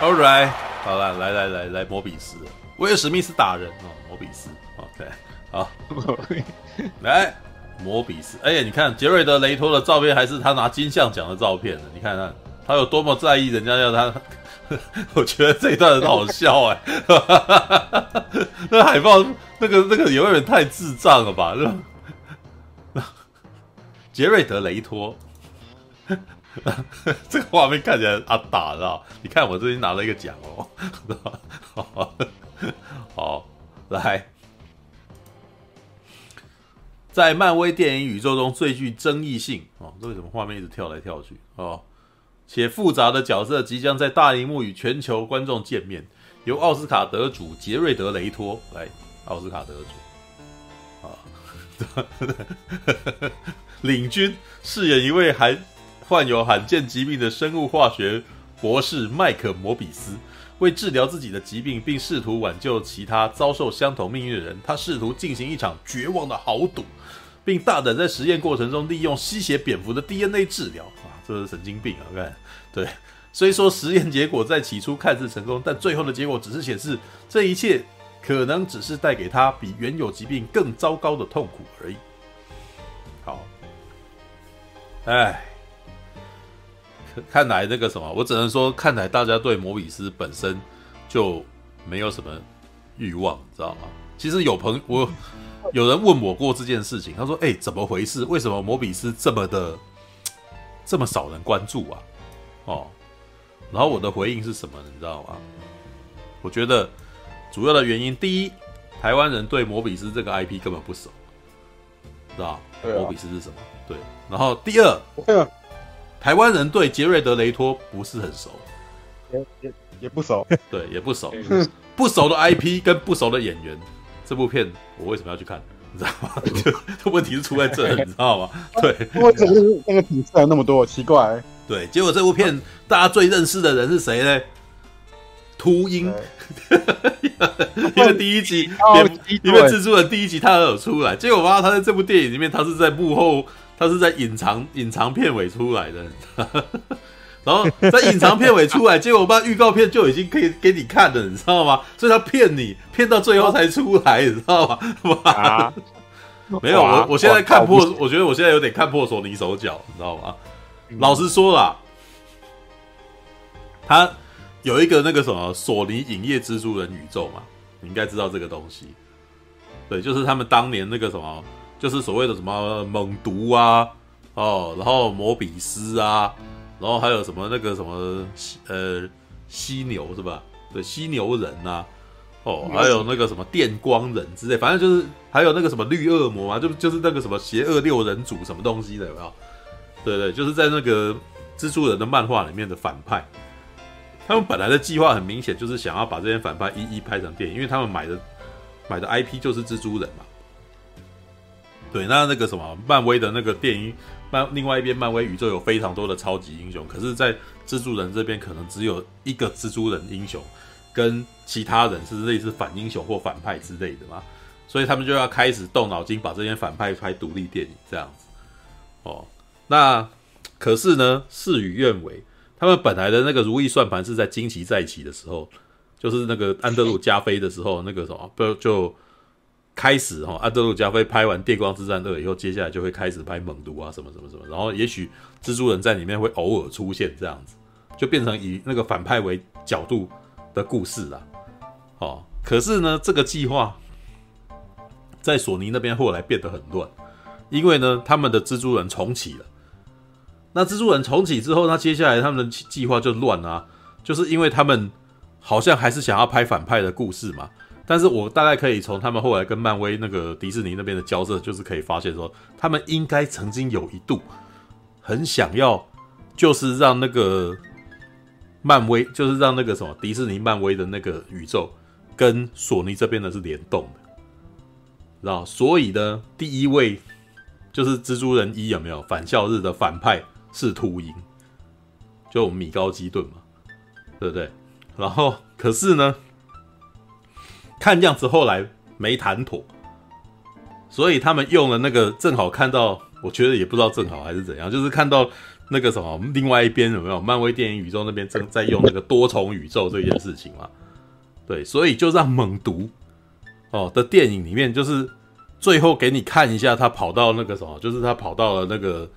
All right，好了，来来来来，摩比斯，威尔史密斯打人哦，摩比斯，OK，好，来，摩比斯，哎呀，你看杰瑞德雷托的照片，还是他拿金像奖的照片呢？你看看他有多么在意人家要他，我觉得这一段很好笑哎，那海报那个那个有点太智障了吧？那杰瑞德雷托。这个画面看起来阿打的，你看我最近拿了一个奖哦，好，好，来，在漫威电影宇宙中最具争议性哦，这为什么画面一直跳来跳去哦？且复杂的角色即将在大荧幕与全球观众见面，由奥斯卡得主杰瑞德·雷托来，奥斯卡得主啊，领军饰演一位还。患有罕见疾病的生物化学博士麦克·摩比斯，为治疗自己的疾病，并试图挽救其他遭受相同命运的人，他试图进行一场绝望的豪赌，并大胆在实验过程中利用吸血蝙蝠的 DNA 治疗。啊，这是神经病啊！看，对，虽说实验结果在起初看似成功，但最后的结果只是显示这一切可能只是带给他比原有疾病更糟糕的痛苦而已。好，哎。看来那个什么，我只能说，看来大家对摩比斯本身就没有什么欲望，你知道吗？其实有朋友，我有人问我过这件事情，他说：“哎，怎么回事？为什么摩比斯这么的这么少人关注啊？”哦，然后我的回应是什么？你知道吗？我觉得主要的原因，第一，台湾人对摩比斯这个 IP 根本不熟，知道吗？摩比斯是什么？对。然后第二。台湾人对杰瑞德·雷托不是很熟，也也也不熟，对，也不熟，不熟的 IP 跟不熟的演员，这部片我为什么要去看？你知道吗？就问题是出在这，你知道吗？对，为什么那个底色那么多？奇怪。对，结果这部片大家最认识的人是谁呢？秃鹰，因为第一集，因为蜘蛛人第一集他都有出来，结果发现他在这部电影里面，他是在幕后。他是在隐藏隐藏片尾出来的，然后在隐藏片尾出来，结果我把预告片就已经可以给你看了，你知道吗？所以他骗你，骗到最后才出来，你知道吗？啊、没有，我我现在看破，我觉得我现在有点看破索尼手脚，你知道吗？嗯、老实说啦，他有一个那个什么索尼影业蜘蛛人宇宙嘛，你应该知道这个东西，对，就是他们当年那个什么。就是所谓的什么猛毒啊，哦，然后摩比斯啊，然后还有什么那个什么呃犀牛是吧？对，犀牛人呐、啊，哦，还有那个什么电光人之类，反正就是还有那个什么绿恶魔啊，就就是那个什么邪恶六人组什么东西的，有没有？对对，就是在那个蜘蛛人的漫画里面的反派，他们本来的计划很明显就是想要把这些反派一一拍成电影，因为他们买的买的 IP 就是蜘蛛人嘛。对，那那个什么，漫威的那个电影漫，另外一边漫威宇宙有非常多的超级英雄，可是，在蜘蛛人这边可能只有一个蜘蛛人英雄，跟其他人是类似反英雄或反派之类的嘛，所以他们就要开始动脑筋，把这些反派拍独立电影这样子。哦，那可是呢，事与愿违，他们本来的那个如意算盘是在惊奇再起的时候，就是那个安德鲁加菲的时候，那个什么不就。开始哈，安德鲁加菲拍完《电光之战二》以后，接下来就会开始拍猛毒啊，什么什么什么，然后也许蜘蛛人在里面会偶尔出现，这样子就变成以那个反派为角度的故事了。哦，可是呢，这个计划在索尼那边后来变得很乱，因为呢，他们的蜘蛛人重启了。那蜘蛛人重启之后，那接下来他们的计划就乱啊，就是因为他们好像还是想要拍反派的故事嘛。但是我大概可以从他们后来跟漫威那个迪士尼那边的交涉，就是可以发现说，他们应该曾经有一度很想要，就是让那个漫威，就是让那个什么迪士尼漫威的那个宇宙跟索尼这边的是联动的，知道？所以呢，第一位就是蜘蛛人一有没有返校日的反派是秃鹰，就米高基顿嘛，对不对？然后可是呢？看样子后来没谈妥，所以他们用了那个正好看到，我觉得也不知道正好还是怎样，就是看到那个什么，另外一边有没有漫威电影宇宙那边正在用那个多重宇宙这件事情嘛？对，所以就让猛毒哦的电影里面，就是最后给你看一下他跑到那个什么，就是他跑到了那个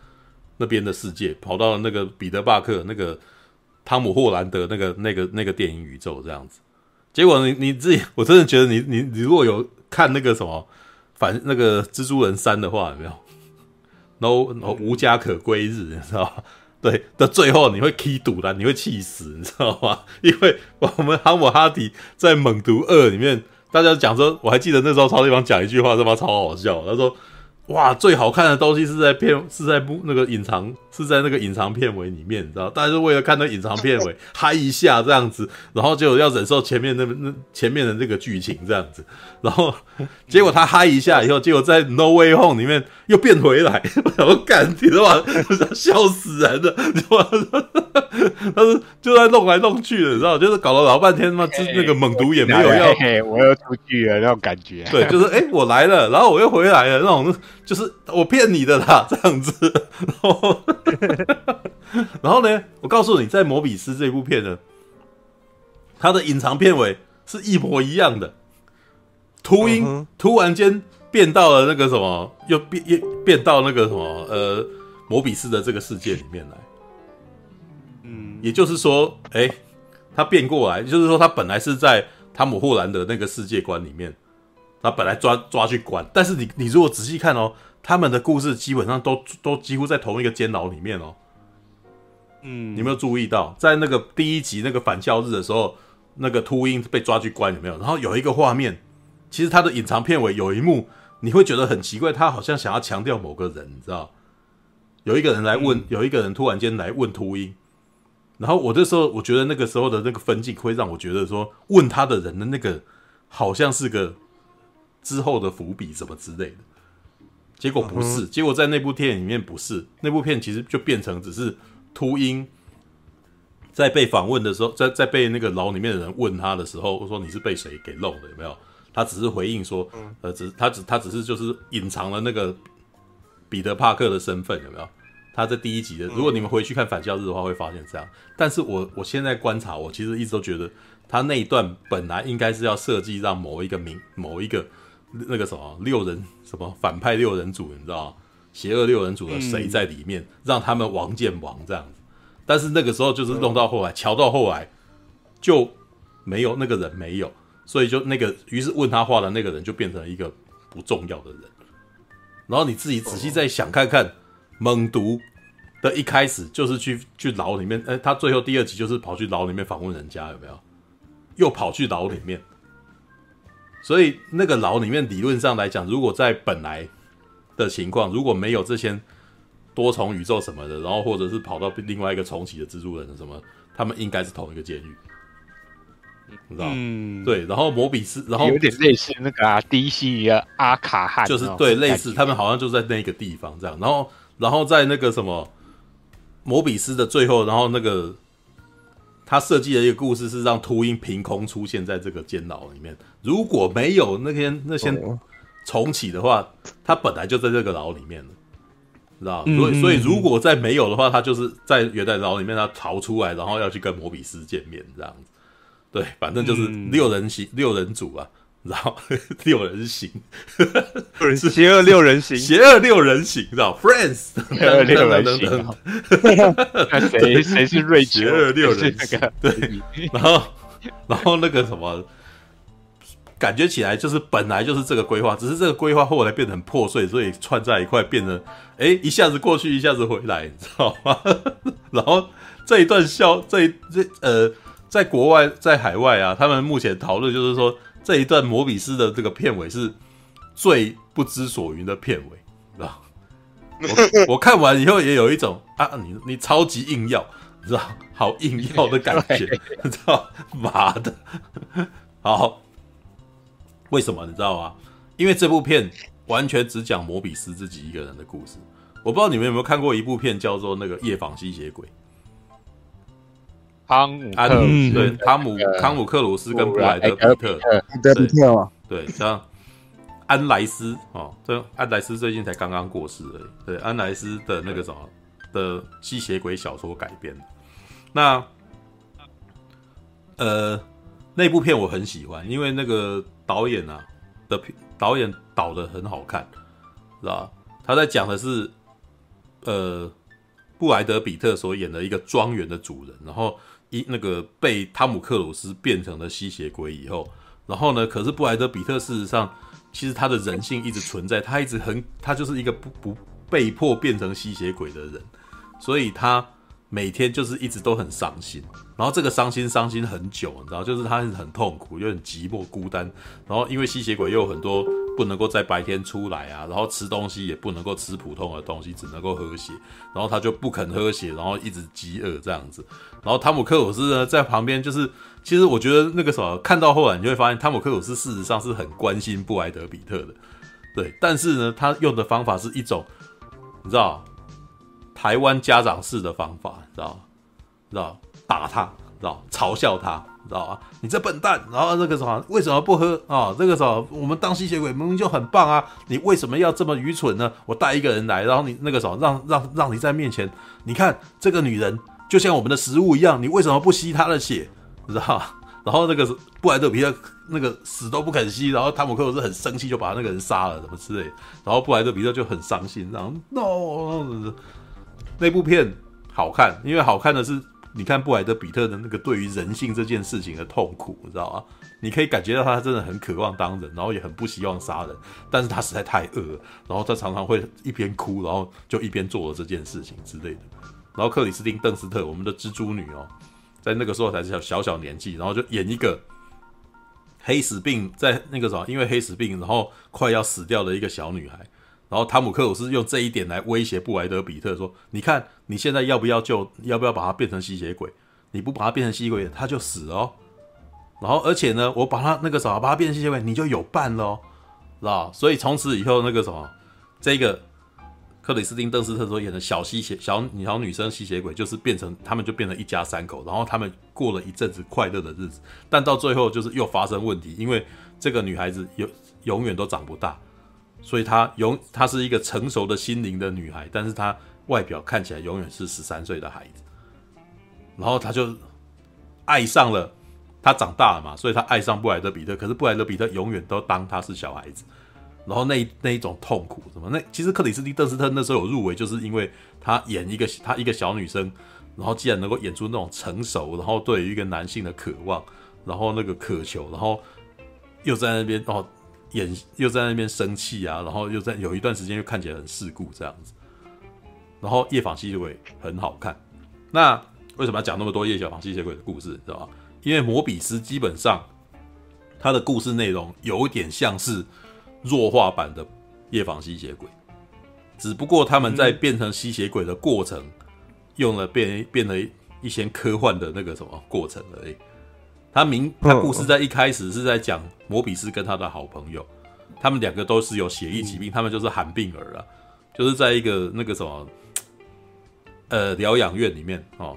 那边的世界，跑到了那个彼得·巴克那个汤姆·霍兰德那个那个那个电影宇宙这样子。结果你你自己，我真的觉得你你你如果有看那个什么反那个蜘蛛人三的话，有没有？no no 无家可归日，你知道吗？对的，最后你会气堵的，你会气死，你知道吗？因为我们哈姆哈迪在猛毒二里面，大家讲说，我还记得那时候超地方讲一句话，他妈超好笑，他说。哇，最好看的东西是在片，是在不那个隐藏，是在那个隐藏片尾里面，你知道？大家是为了看那隐藏片尾 嗨一下这样子，然后就要忍受前面那那前面的这个剧情这样子，然后结果他嗨一下以后，结果在 No Way Home 里面又变回来，我干，你知道吗？笑死人了，你知道吗？他是就在弄来弄去的，你知道？就是搞了老半天嘛，就那个猛毒也没有要，嘿嘿我又出去了那种感觉。对，就是哎、欸，我来了，然后我又回来了那种。就是我骗你的啦，这样子。然后，然后呢？我告诉你，在《摩比斯》这部片呢，它的隐藏片尾是一模一样的。秃鹰突然间变到了那个什么，又变又变到那个什么呃，摩比斯的这个世界里面来。嗯，也就是说，哎，他变过来，就是说他本来是在汤姆·霍兰的那个世界观里面。他本来抓抓去关，但是你你如果仔细看哦，他们的故事基本上都都几乎在同一个监牢里面哦。嗯，你有没有注意到，在那个第一集那个返校日的时候，那个秃鹰被抓去关有没有？然后有一个画面，其实他的隐藏片尾有一幕，你会觉得很奇怪，他好像想要强调某个人，你知道？有一个人来问，嗯、有一个人突然间来问秃鹰，然后我这时候我觉得那个时候的那个分镜会让我觉得说，问他的人的那个好像是个。之后的伏笔什么之类的，结果不是，结果在那部电影里面不是，那部片其实就变成只是秃鹰在被访问的时候，在在被那个牢里面的人问他的时候，说你是被谁给弄的？有没有？他只是回应说，呃，只他只他只是就是隐藏了那个彼得帕克的身份，有没有？他在第一集的，如果你们回去看反校日的话，会发现这样。但是我我现在观察，我其实一直都觉得他那一段本来应该是要设计让某一个名某一个。那个什么六人什么反派六人组，你知道吗？邪恶六人组的谁在里面，嗯、让他们王见王这样子。但是那个时候就是弄到后来，乔、嗯、到后来就没有那个人没有，所以就那个于是问他话的那个人就变成了一个不重要的人。然后你自己仔细再想看看，猛毒的一开始就是去去牢里面，哎，他最后第二集就是跑去牢里面访问人家，有没有？又跑去牢里面。所以那个牢里面，理论上来讲，如果在本来的情况，如果没有这些多重宇宙什么的，然后或者是跑到另外一个重启的蜘蛛人什么，他们应该是同一个监狱，你知道对。然后摩比斯，然后有点类似那个啊，DC 的阿卡汉，就是对类似，他们好像就在那个地方这样。然后，然后在那个什么摩比斯的最后，然后那个。他设计的一个故事是让秃鹰凭空出现在这个监牢里面。如果没有那天那些重启的话，他本来就在这个牢里面了，知道？所以，所以如果再没有的话，他就是在原来牢里面，他逃出来，然后要去跟摩比斯见面，这样子。对，反正就是六人行，六人组啊。然后 六人行，是邪恶六人行，邪恶六人行，知道？Friends，邪恶六人行。谁谁是瑞奇？邪恶六人行，对。然后，然后那个什么，感觉起来就是本来就是这个规划，只是这个规划后来变得很破碎，所以串在一块，变成哎，一下子过去，一下子回来，你知道吗？然后这一段笑，这这呃，在国外，在海外啊，他们目前讨论就是说。这一段摩比斯的这个片尾是最不知所云的片尾，知道？我我看完以后也有一种啊，你你超级硬要，你知道？好硬要的感 觉，你知道？妈的，好，为什么你知道吗？因为这部片完全只讲摩比斯自己一个人的故事。我不知道你们有没有看过一部片叫做那个《夜访吸血鬼》。汤姆克鲁斯，对，汤姆汤姆克鲁斯跟布莱德比特，对，彼特对，像安莱斯哦，这安莱斯最近才刚刚过世而已。对，安莱斯的那个什么的吸血鬼小说改编。那呃，那部片我很喜欢，因为那个导演啊的片，导演导的很好看，知道吧？他在讲的是呃，布莱德比特所演的一个庄园的主人，然后一那个被汤姆克鲁斯变成了吸血鬼以后，然后呢，可是布莱德比特事实上其实他的人性一直存在，他一直很，他就是一个不不被迫变成吸血鬼的人，所以他。每天就是一直都很伤心，然后这个伤心伤心很久，你知道，就是他很痛苦，又很寂寞孤单，然后因为吸血鬼又有很多不能够在白天出来啊，然后吃东西也不能够吃普通的东西，只能够喝血，然后他就不肯喝血，然后一直饥饿这样子，然后汤姆克鲁斯呢在旁边，就是其实我觉得那个时候看到后来你就会发现，汤姆克鲁斯事实上是很关心布莱德比特的，对，但是呢，他用的方法是一种，你知道。台湾家长式的方法，知道知道打他，知道嘲笑他，知道吧？你这笨蛋！然后那个什么，为什么不喝啊、哦？这个时候我们当吸血鬼明明就很棒啊！你为什么要这么愚蠢呢？我带一个人来，然后你那个时候让让让你在面前，你看这个女人就像我们的食物一样，你为什么不吸她的血？知道？然后那个布莱德皮特那个死都不肯吸，然后汤姆克鲁斯很生气，就把那个人杀了，什么之类。然后布莱德皮特就很伤心，然后 no。那部片好看，因为好看的是，你看布莱德彼特的那个对于人性这件事情的痛苦，你知道吗？你可以感觉到他真的很渴望当人，然后也很不希望杀人，但是他实在太饿，然后他常常会一边哭，然后就一边做了这件事情之类的。然后克里斯汀·邓斯特，我们的蜘蛛女哦，在那个时候才是小小小年纪，然后就演一个黑死病，在那个什么因为黑死病，然后快要死掉的一个小女孩。然后汤姆克鲁斯用这一点来威胁布莱德彼特说：“你看你现在要不要救？要不要把他变成吸血鬼？你不把他变成吸血鬼，他就死哦。然后而且呢，我把他那个什么，把他变成吸血鬼，你就有伴了哦，知道？所以从此以后，那个什么，这个克里斯汀·邓斯特所演的小吸血小小女生吸血鬼，就是变成他们就变成一家三口，然后他们过了一阵子快乐的日子。但到最后就是又发生问题，因为这个女孩子永永远都长不大。”所以她永，她是一个成熟的心灵的女孩，但是她外表看起来永远是十三岁的孩子。然后她就爱上了，她长大了嘛，所以她爱上布莱德彼特。可是布莱德彼特永远都当她是小孩子。然后那那一种痛苦什么？那其实克里斯汀·邓斯特那时候有入围，就是因为她演一个她一个小女生，然后既然能够演出那种成熟，然后对于一个男性的渴望，然后那个渴求，然后又在那边哦。演又在那边生气啊，然后又在有一段时间又看起来很世故这样子，然后夜访吸血鬼很好看。那为什么要讲那么多夜小访吸血鬼的故事，知道吧？因为摩比斯基本上他的故事内容有点像是弱化版的夜访吸血鬼，只不过他们在变成吸血鬼的过程用了变变了一些科幻的那个什么过程而已。他明他故事在一开始是在讲摩比斯跟他的好朋友，他们两个都是有血液疾病，他们就是罕病儿啊，就是在一个那个什么，呃疗养院里面哦，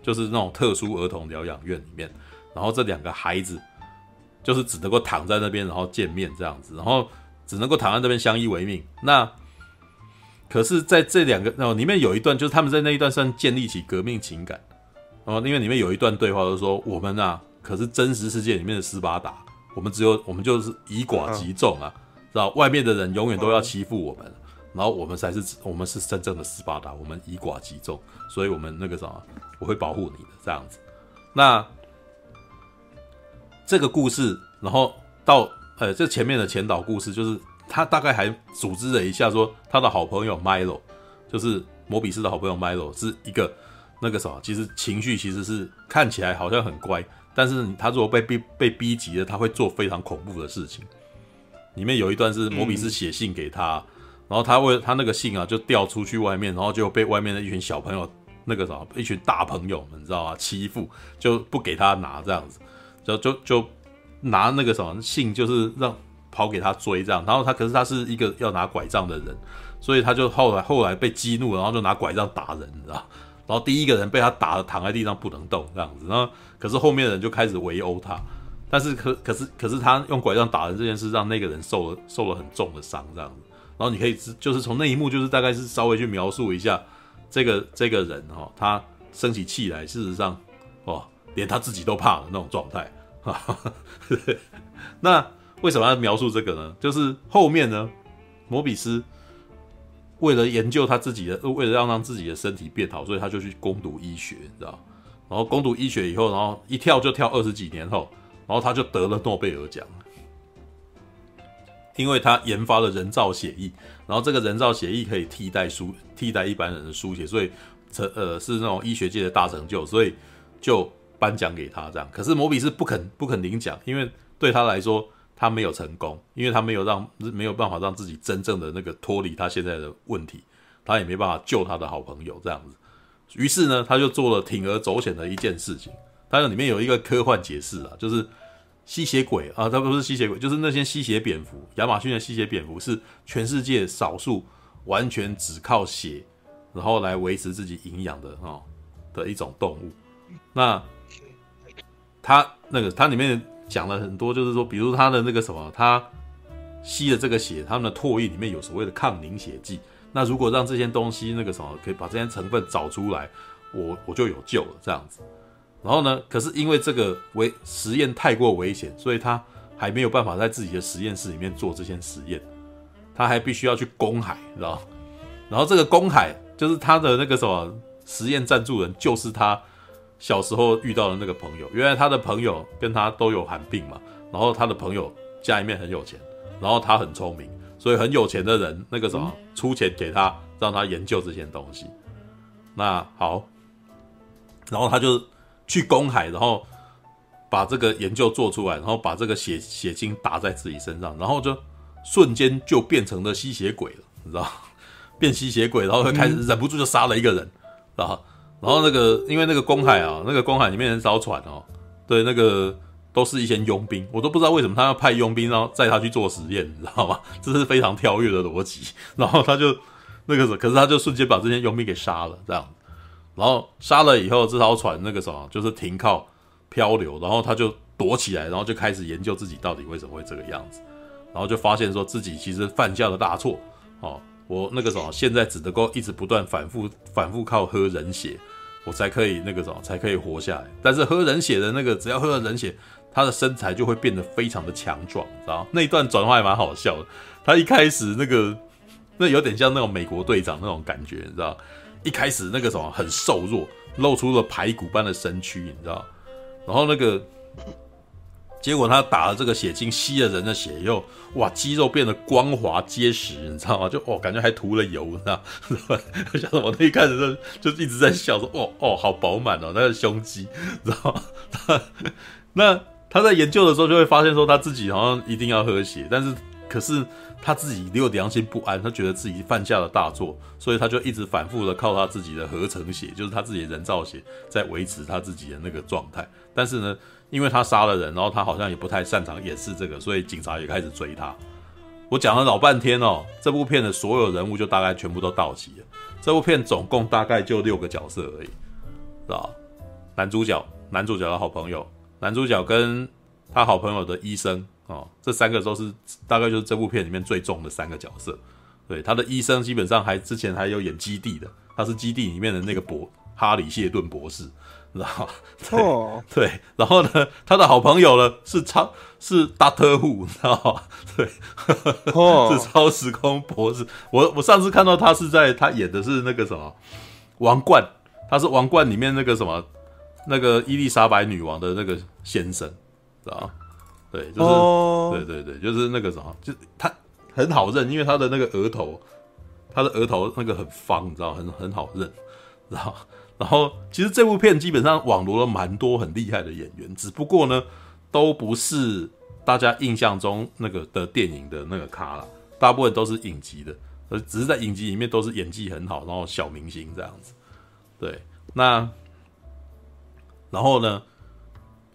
就是那种特殊儿童疗养院里面，然后这两个孩子就是只能够躺在那边，然后见面这样子，然后只能够躺在那边相依为命。那可是在这两个哦里面有一段，就是他们在那一段算建立起革命情感哦，因为里面有一段对话，就是说我们啊。可是真实世界里面的斯巴达，我们只有我们就是以寡击众啊，知道外面的人永远都要欺负我们，然后我们才是我们是真正的斯巴达，我们以寡击众，所以我们那个什么，我会保护你的这样子。那这个故事，然后到呃这前面的前导故事，就是他大概还组织了一下，说他的好朋友 Milo，就是摩比斯的好朋友 Milo 是一个那个什么，其实情绪其实是看起来好像很乖。但是他如果被逼被逼急了，他会做非常恐怖的事情。里面有一段是摩比斯写信给他，然后他为他那个信啊就掉出去外面，然后就被外面的一群小朋友那个什么一群大朋友们你知道吗？欺负就不给他拿这样子，就就就拿那个什么信就是让跑给他追这样，然后他可是他是一个要拿拐杖的人，所以他就后来后来被激怒，然后就拿拐杖打人，你知道。然后第一个人被他打得躺在地上不能动，这样子。然后可是后面的人就开始围殴他，但是可可是可是他用拐杖打人这件事，让那个人受了受了很重的伤，这样子。然后你可以就是从那一幕，就是大概是稍微去描述一下这个这个人哈、哦，他生起气来，事实上哦，连他自己都怕的那种状态。那为什么要描述这个呢？就是后面呢，摩比斯为了研究他自己的，为了要让自己的身体变好，所以他就去攻读医学，你知道？然后攻读医学以后，然后一跳就跳二十几年后，然后他就得了诺贝尔奖。因为他研发了人造血液，然后这个人造血液可以替代书替代一般人的输血，所以成呃是那种医学界的大成就，所以就颁奖给他这样。可是摩比斯不肯不肯领奖，因为对他来说他没有成功，因为他没有让没有办法让自己真正的那个脱离他现在的问题，他也没办法救他的好朋友这样子。于是呢，他就做了铤而走险的一件事情。他里面有一个科幻解释啊，就是。吸血鬼啊，它不是吸血鬼，就是那些吸血蝙蝠。亚马逊的吸血蝙蝠是全世界少数完全只靠血，然后来维持自己营养的哦的一种动物。那它那个它里面讲了很多，就是说，比如它的那个什么，它吸的这个血，它们的唾液里面有所谓的抗凝血剂。那如果让这些东西那个什么，可以把这些成分找出来，我我就有救了，这样子。然后呢？可是因为这个危实验太过危险，所以他还没有办法在自己的实验室里面做这些实验，他还必须要去公海，知道？然后这个公海就是他的那个什么实验赞助人，就是他小时候遇到的那个朋友。原来他的朋友跟他都有寒病嘛，然后他的朋友家里面很有钱，然后他很聪明，所以很有钱的人那个什么出钱给他，让他研究这些东西。那好，然后他就。去公海，然后把这个研究做出来，然后把这个血血清打在自己身上，然后就瞬间就变成了吸血鬼了，你知道？变吸血鬼，然后就开始忍不住就杀了一个人，然后，然后那个因为那个公海啊，那个公海里面很少船哦，对，那个都是一些佣兵，我都不知道为什么他要派佣兵，然后载他去做实验，你知道吗？这是非常跳跃的逻辑，然后他就那个时候，可是他就瞬间把这些佣兵给杀了，这样。然后杀了以后，这艘船那个什么，就是停靠漂流，然后他就躲起来，然后就开始研究自己到底为什么会这个样子，然后就发现说自己其实犯下了大错哦，我那个什么，现在只能够一直不断反复反复靠喝人血，我才可以那个什么才可以活下来。但是喝人血的那个，只要喝了人血，他的身材就会变得非常的强壮，知道那一段转换还蛮好笑的。他一开始那个那有点像那种美国队长那种感觉，你知道。一开始那个什么很瘦弱，露出了排骨般的身躯，你知道？然后那个结果他打了这个血清，吸了人的血以后，哇，肌肉变得光滑结实，你知道吗？就哦，感觉还涂了油，你知道？像什么那一开始就就一直在笑说，哦哦，好饱满哦，那个胸肌，你知道吗？那 他在研究的时候就会发现说，他自己好像一定要喝血，但是可是。他自己又良心不安，他觉得自己犯下了大错，所以他就一直反复的靠他自己的合成血，就是他自己的人造血，在维持他自己的那个状态。但是呢，因为他杀了人，然后他好像也不太擅长掩饰这个，所以警察也开始追他。我讲了老半天哦，这部片的所有人物就大概全部都到齐了。这部片总共大概就六个角色而已，是吧？男主角，男主角的好朋友，男主角跟他好朋友的医生。哦，这三个都是大概就是这部片里面最重的三个角色。对，他的医生基本上还之前还有演基地的，他是基地里面的那个博哈里谢顿博士，知道吗？对、oh. 对，然后呢，他的好朋友呢是超是 Doctor Who，知道吗？对，哦、oh. 是超时空博士。我我上次看到他是在他演的是那个什么王冠，他是王冠里面那个什么那个伊丽莎白女王的那个先生，知道吗？对，就是、oh. 对对对，就是那个什么，就他很好认，因为他的那个额头，他的额头那个很方，你知道，很很好认，知道。然后其实这部片基本上网罗了蛮多很厉害的演员，只不过呢，都不是大家印象中那个的电影的那个咖啦，大部分都是影集的，而只是在影集里面都是演技很好，然后小明星这样子。对，那然后呢，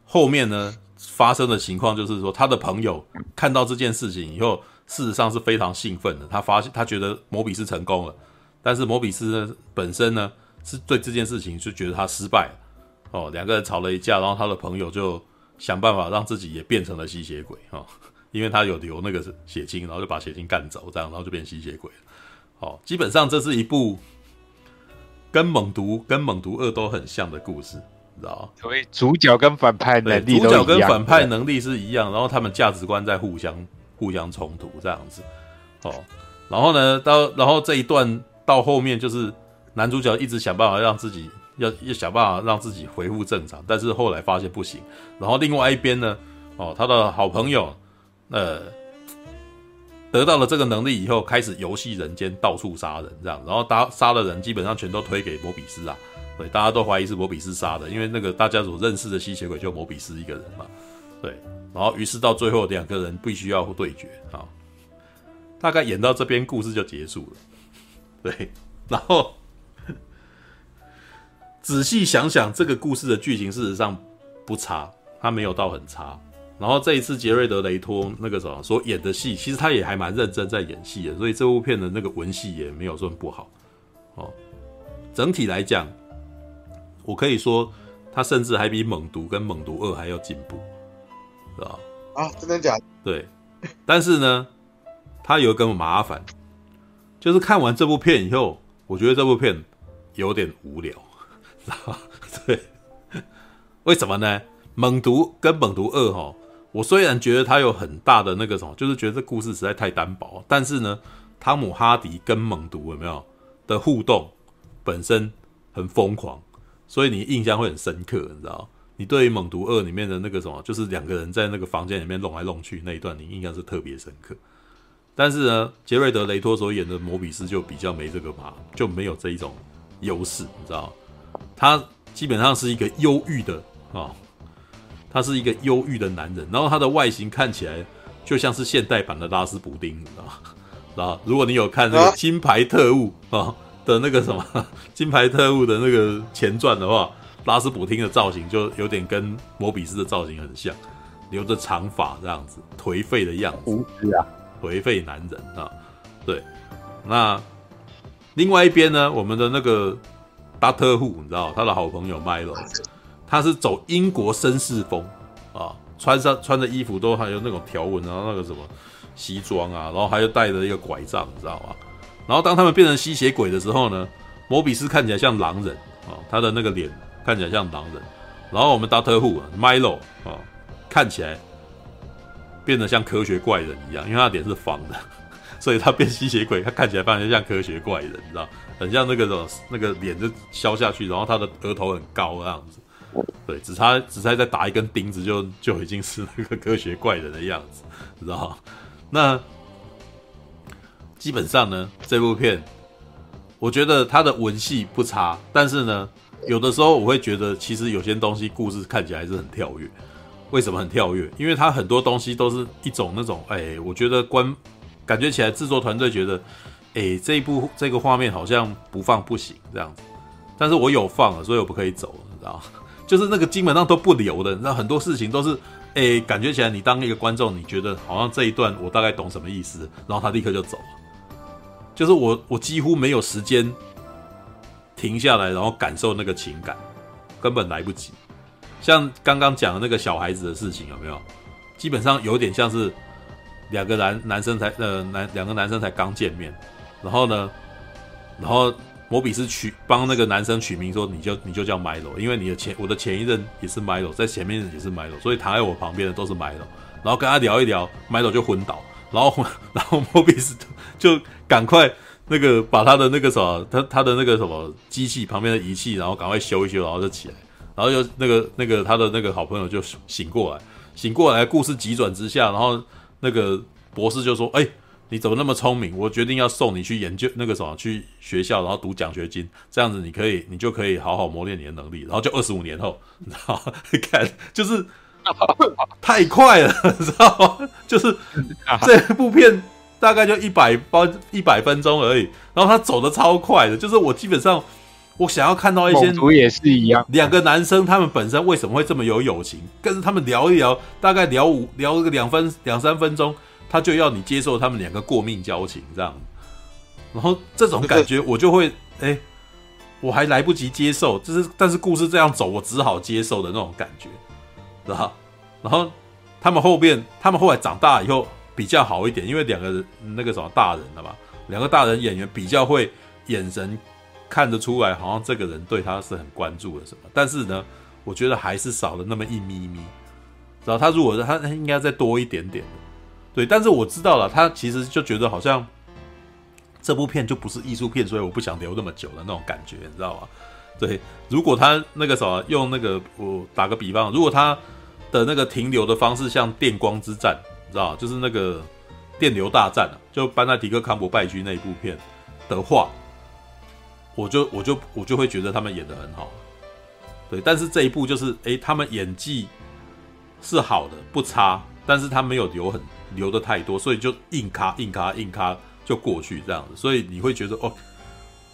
后面呢？发生的情况就是说，他的朋友看到这件事情以后，事实上是非常兴奋的。他发现，他觉得摩比斯成功了，但是摩比斯呢本身呢是对这件事情就觉得他失败了。哦，两个人吵了一架，然后他的朋友就想办法让自己也变成了吸血鬼哦，因为他有流那个血清，然后就把血清干走，这样然后就变吸血鬼了。哦，基本上这是一部。跟猛毒跟猛毒二都很像的故事，你知道吗？所以主角跟反派能力主角跟反派能力是一样，然后他们价值观在互相互相冲突这样子。哦，然后呢，到然后这一段到后面就是男主角一直想办法让自己要要想办法让自己恢复正常，但是后来发现不行。然后另外一边呢，哦，他的好朋友呃得到了这个能力以后，开始游戏人间，到处杀人这样。然后打杀的人基本上全都推给摩比斯啊，对，大家都怀疑是摩比斯杀的，因为那个大家所认识的吸血鬼就摩比斯一个人嘛，对。然后于是到最后两个人必须要对决啊。大概演到这边，故事就结束了。对，然后仔细想想，这个故事的剧情事实上不差，它没有到很差。然后这一次杰瑞德·雷托那个什么所演的戏，其实他也还蛮认真在演戏的，所以这部片的那个文戏也没有说不好。哦，整体来讲，我可以说他甚至还比《猛毒》跟《猛毒二》还要进步，是吧？啊，真的假的？对，但是呢。他有一个麻烦，就是看完这部片以后，我觉得这部片有点无聊，知道吗？对，为什么呢？猛毒跟猛毒二哈，我虽然觉得它有很大的那个什么，就是觉得这故事实在太单薄，但是呢，汤姆哈迪跟猛毒有没有的互动本身很疯狂，所以你印象会很深刻，你知道？你对于猛毒二里面的那个什么，就是两个人在那个房间里面弄来弄去那一段，你印象是特别深刻。但是呢，杰瑞德·雷托所演的摩比斯就比较没这个嘛，就没有这一种优势，你知道？他基本上是一个忧郁的啊、哦，他是一个忧郁的男人，然后他的外形看起来就像是现代版的拉斯布丁，你知道？啊，如果你有看那个《金牌特务》啊的那个什么《金牌特务》的那个前传的话，拉斯普汀的造型就有点跟摩比斯的造型很像，留着长发这样子，颓废的样子。是啊。颓废男人啊，对，那另外一边呢，我们的那个达特户，你知道他的好朋友 Milo，他是走英国绅士风啊，穿上穿的衣服都还有那种条纹，然后那个什么西装啊，然后还有带着一个拐杖，你知道吗？然后当他们变成吸血鬼的时候呢，摩比斯看起来像狼人啊，他的那个脸看起来像狼人，然后我们达特户 Milo 啊，看起来。变得像科学怪人一样，因为他脸是方的，所以他变吸血鬼，他看起来反而像科学怪人，你知道，很像那个什么，那个脸就削下去，然后他的额头很高这样子，对，只差只差再打一根钉子就就已经是那个科学怪人的样子，你知道？那基本上呢，这部片我觉得它的文戏不差，但是呢，有的时候我会觉得其实有些东西故事看起来是很跳跃。为什么很跳跃？因为它很多东西都是一种那种，哎，我觉得观感觉起来制作团队觉得，哎，这一部这个画面好像不放不行这样子。但是我有放了，所以我不可以走，你知道？就是那个基本上都不留的，那，很多事情都是，哎，感觉起来你当一个观众，你觉得好像这一段我大概懂什么意思，然后他立刻就走了。就是我我几乎没有时间停下来，然后感受那个情感，根本来不及。像刚刚讲的那个小孩子的事情有没有？基本上有点像是两个男男生才呃男两个男生才刚见面，然后呢，然后摩比斯取帮那个男生取名说，你就你就叫 Milo，因为你的前我的前一任也是 Milo，在前面也是 Milo，所以躺在我旁边的都是 Milo，然后跟他聊一聊，Milo 就昏倒，然后然后莫比斯就赶快那个把他的那个什么他他的那个什么机器旁边的仪器，然后赶快修一修，然后就起来。然后就那个那个他的那个好朋友就醒过来，醒过来，故事急转直下，然后那个博士就说：“哎，你怎么那么聪明？我决定要送你去研究那个什么，去学校，然后读奖学金，这样子你可以，你就可以好好磨练你的能力。然后就二十五年后，你知道吗？看就是 太快了，你 知道吗？就是这部片大概就一百分一百分钟而已，然后他走的超快的，就是我基本上。”我想要看到一些，也是一样。两个男生他们本身为什么会这么有友情？跟着他们聊一聊，大概聊五聊个两分两三分钟，他就要你接受他们两个过命交情这样。然后这种感觉 我就会，哎、欸，我还来不及接受，就是但是故事这样走，我只好接受的那种感觉，知道？然后他们后边，他们后来长大以后比较好一点，因为两个人那个什么大人了嘛，两个大人演员比较会眼神。看得出来，好像这个人对他是很关注的什么，但是呢，我觉得还是少了那么一咪咪。然后他如果他应该再多一点点的，对，但是我知道了，他其实就觉得好像这部片就不是艺术片，所以我不想留那么久的那种感觉，你知道吗？对，如果他那个什么用那个我打个比方，如果他的那个停留的方式像《电光之战》，你知道就是那个电流大战啊，就班纳迪克康伯拜区那一部片的话，我就我就我就会觉得他们演得很好。对，但是这一部就是诶，他们演技是好的，不差，但是他没有留很留的太多，所以就硬卡硬卡硬卡就过去这样子，所以你会觉得哦。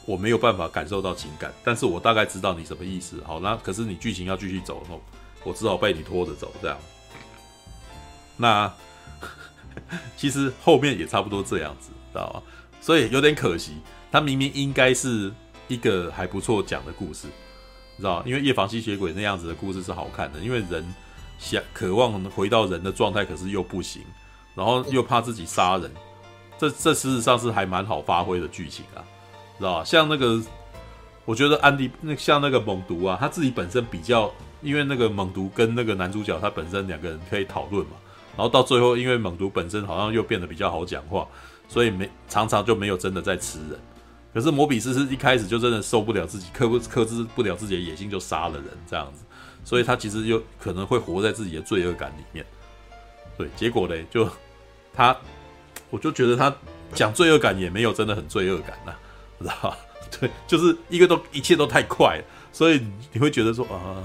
我没有办法感受到情感，但是我大概知道你什么意思。好，那可是你剧情要继续走，我只好被你拖着走这样。那其实后面也差不多这样子，知道吗？所以有点可惜，他明明应该是一个还不错讲的故事，知道吗？因为夜访吸血鬼那样子的故事是好看的，因为人想渴望回到人的状态，可是又不行，然后又怕自己杀人，这这事实上是还蛮好发挥的剧情啊。知道吧？像那个，我觉得安迪那像那个猛毒啊，他自己本身比较，因为那个猛毒跟那个男主角他本身两个人可以讨论嘛，然后到最后，因为猛毒本身好像又变得比较好讲话，所以没常常就没有真的在吃人。可是摩比斯是一开始就真的受不了自己克不克制不了自己的野心，就杀了人这样子，所以他其实又可能会活在自己的罪恶感里面。对，结果嘞，就他，我就觉得他讲罪恶感也没有真的很罪恶感呐、啊。知道对，就是一个都一切都太快了，所以你会觉得说啊、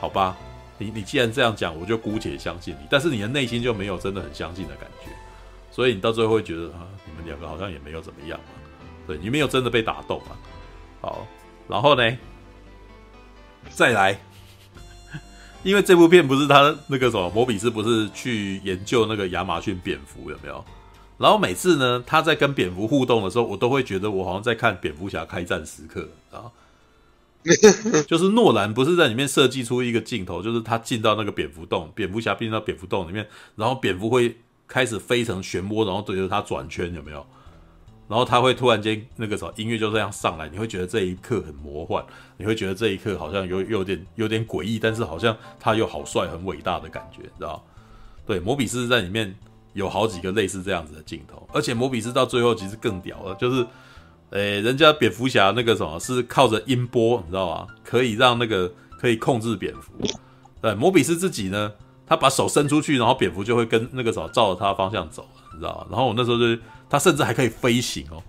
好吧，你你既然这样讲，我就姑且相信你。但是你的内心就没有真的很相信的感觉，所以你到最后会觉得啊，你们两个好像也没有怎么样嘛，对，你没有真的被打动嘛。好，然后呢，再来，因为这部片不是他那个什么，摩比斯不是去研究那个亚马逊蝙蝠有没有？然后每次呢，他在跟蝙蝠互动的时候，我都会觉得我好像在看蝙蝠侠开战时刻啊。就是诺兰不是在里面设计出一个镜头，就是他进到那个蝙蝠洞，蝙蝠侠进到蝙蝠洞里面，然后蝙蝠会开始飞成漩涡，然后对着他转圈，有没有？然后他会突然间那个什么音乐就这样上来，你会觉得这一刻很魔幻，你会觉得这一刻好像有有点有点诡异，但是好像他又好帅、很伟大的感觉，知道？对，摩比斯在里面。有好几个类似这样子的镜头，而且摩比斯到最后其实更屌了，就是，诶、人家蝙蝠侠那个什么是靠着音波，你知道吗？可以让那个可以控制蝙蝠。对，摩比斯自己呢，他把手伸出去，然后蝙蝠就会跟那个什么照着他方向走，你知道？然后我那时候就，他甚至还可以飞行哦，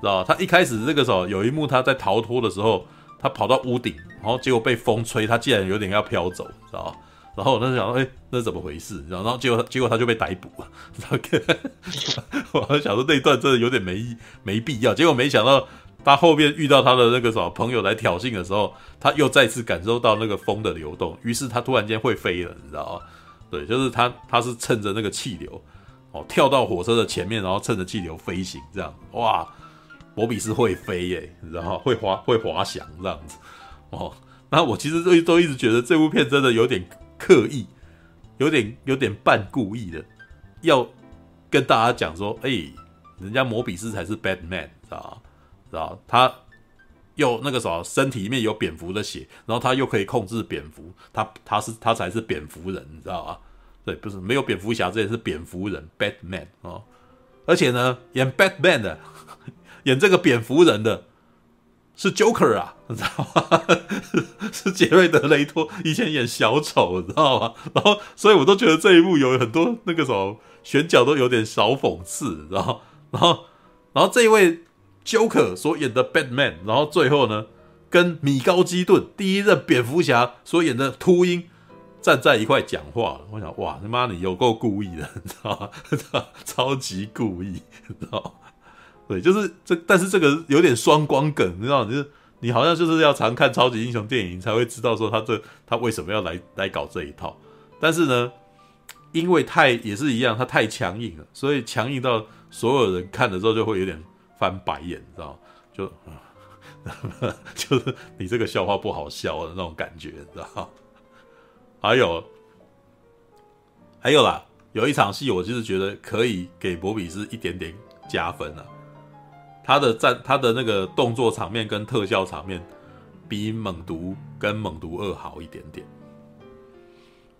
知道吗？他一开始这个时候有一幕他在逃脱的时候，他跑到屋顶，然后结果被风吹，他竟然有点要飘走，知道吗？然后我那时想说，哎、那是怎么回事？然后，结果，结果他就被逮捕了。然后，我还想说那一段真的有点没意没必要。结果没想到，他后面遇到他的那个什么朋友来挑衅的时候，他又再次感受到那个风的流动，于是他突然间会飞了，你知道吗？对，就是他，他是趁着那个气流，哦，跳到火车的前面，然后趁着气流飞行，这样，哇，摩比斯会飞耶，你知道吗？会滑，会滑翔这样子，哦，那我其实都都一直觉得这部片真的有点。刻意，有点有点半故意的，要跟大家讲说，哎、人家摩比斯才是 Batman，知道？知道他又那个什么，身体里面有蝙蝠的血，然后他又可以控制蝙蝠，他他是他才是蝙蝠人，你知道吗？对，不是没有蝙蝠侠，这也是蝙蝠人 Batman 哦。而且呢，演 Batman 的，演这个蝙蝠人的。是 Joker 啊，你知道吗？是杰瑞德雷托以前演小丑，你知道吗？然后，所以我都觉得这一部有很多那个什么选角都有点小讽刺，然后，然后，然后这一位 Joker 所演的 Batman，然后最后呢，跟米高基顿第一任蝙蝠侠所演的秃鹰站在一块讲话，我想，哇，他妈你有够故意的，你知道吗？超级故意，你知道吗？对，就是这，但是这个有点双光梗，你知道，就是你好像就是要常看超级英雄电影才会知道说他这他为什么要来来搞这一套。但是呢，因为太也是一样，他太强硬了，所以强硬到所有人看的时候就会有点翻白眼，你知道就 就是你这个笑话不好笑的那种感觉，你知道 还有还有啦，有一场戏我就是觉得可以给博比斯一点点加分了。他的战他的那个动作场面跟特效场面比猛毒跟猛毒二好一点点。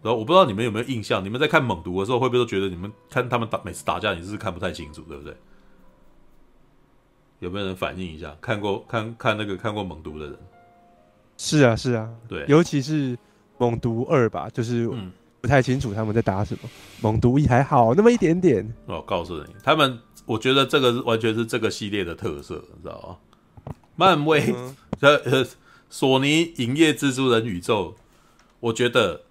然后我不知道你们有没有印象，你们在看猛毒的时候，会不会都觉得你们看他们打每次打架，你是看不太清楚，对不对？有没有人反映一下？看过看看那个看过猛毒的人？是啊是啊，对，尤其是猛毒二吧，就是不太清楚他们在打什么。嗯、猛毒一还好那么一点点。我告诉你，他们我觉得这个完全是这个系列的特色，你知道吗？漫威呃呃，索尼影业蜘蛛人宇宙，我觉得。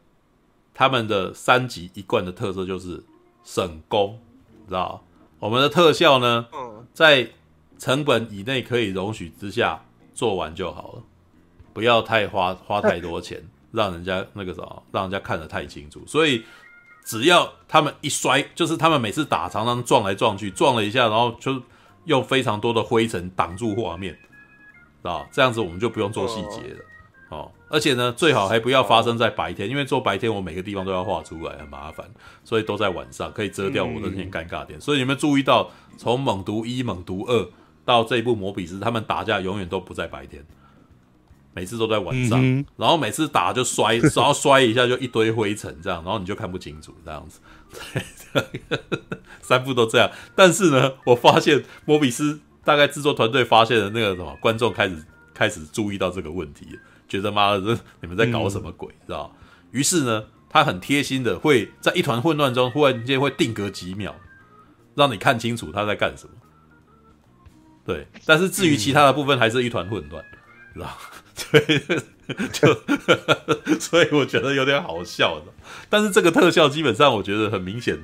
他们的三级一贯的特色就是省工，知道我们的特效呢，在成本以内可以容许之下做完就好了，不要太花花太多钱，让人家那个什么，让人家看得太清楚。所以只要他们一摔，就是他们每次打常常撞来撞去，撞了一下，然后就用非常多的灰尘挡住画面，啊这样子我们就不用做细节了。哦，而且呢，最好还不要发生在白天，因为做白天我每个地方都要画出来，很麻烦，所以都在晚上可以遮掉我的那些尴尬点。所以你们注意到，从猛毒一、猛毒二到这一部魔比斯，他们打架永远都不在白天，每次都在晚上，然后每次打就摔，然后摔一下就一堆灰尘这样，然后你就看不清楚这样子。对，三部都这样。但是呢，我发现摩比斯大概制作团队发现了那个什么，观众开始开始注意到这个问题。觉得妈的，这你们在搞什么鬼，嗯、知道？于是呢，他很贴心的会在一团混乱中，忽然间会定格几秒，让你看清楚他在干什么。对，但是至于其他的部分，还是一团混乱，嗯、知道？对，就 所以我觉得有点好笑的。但是这个特效基本上，我觉得很明显，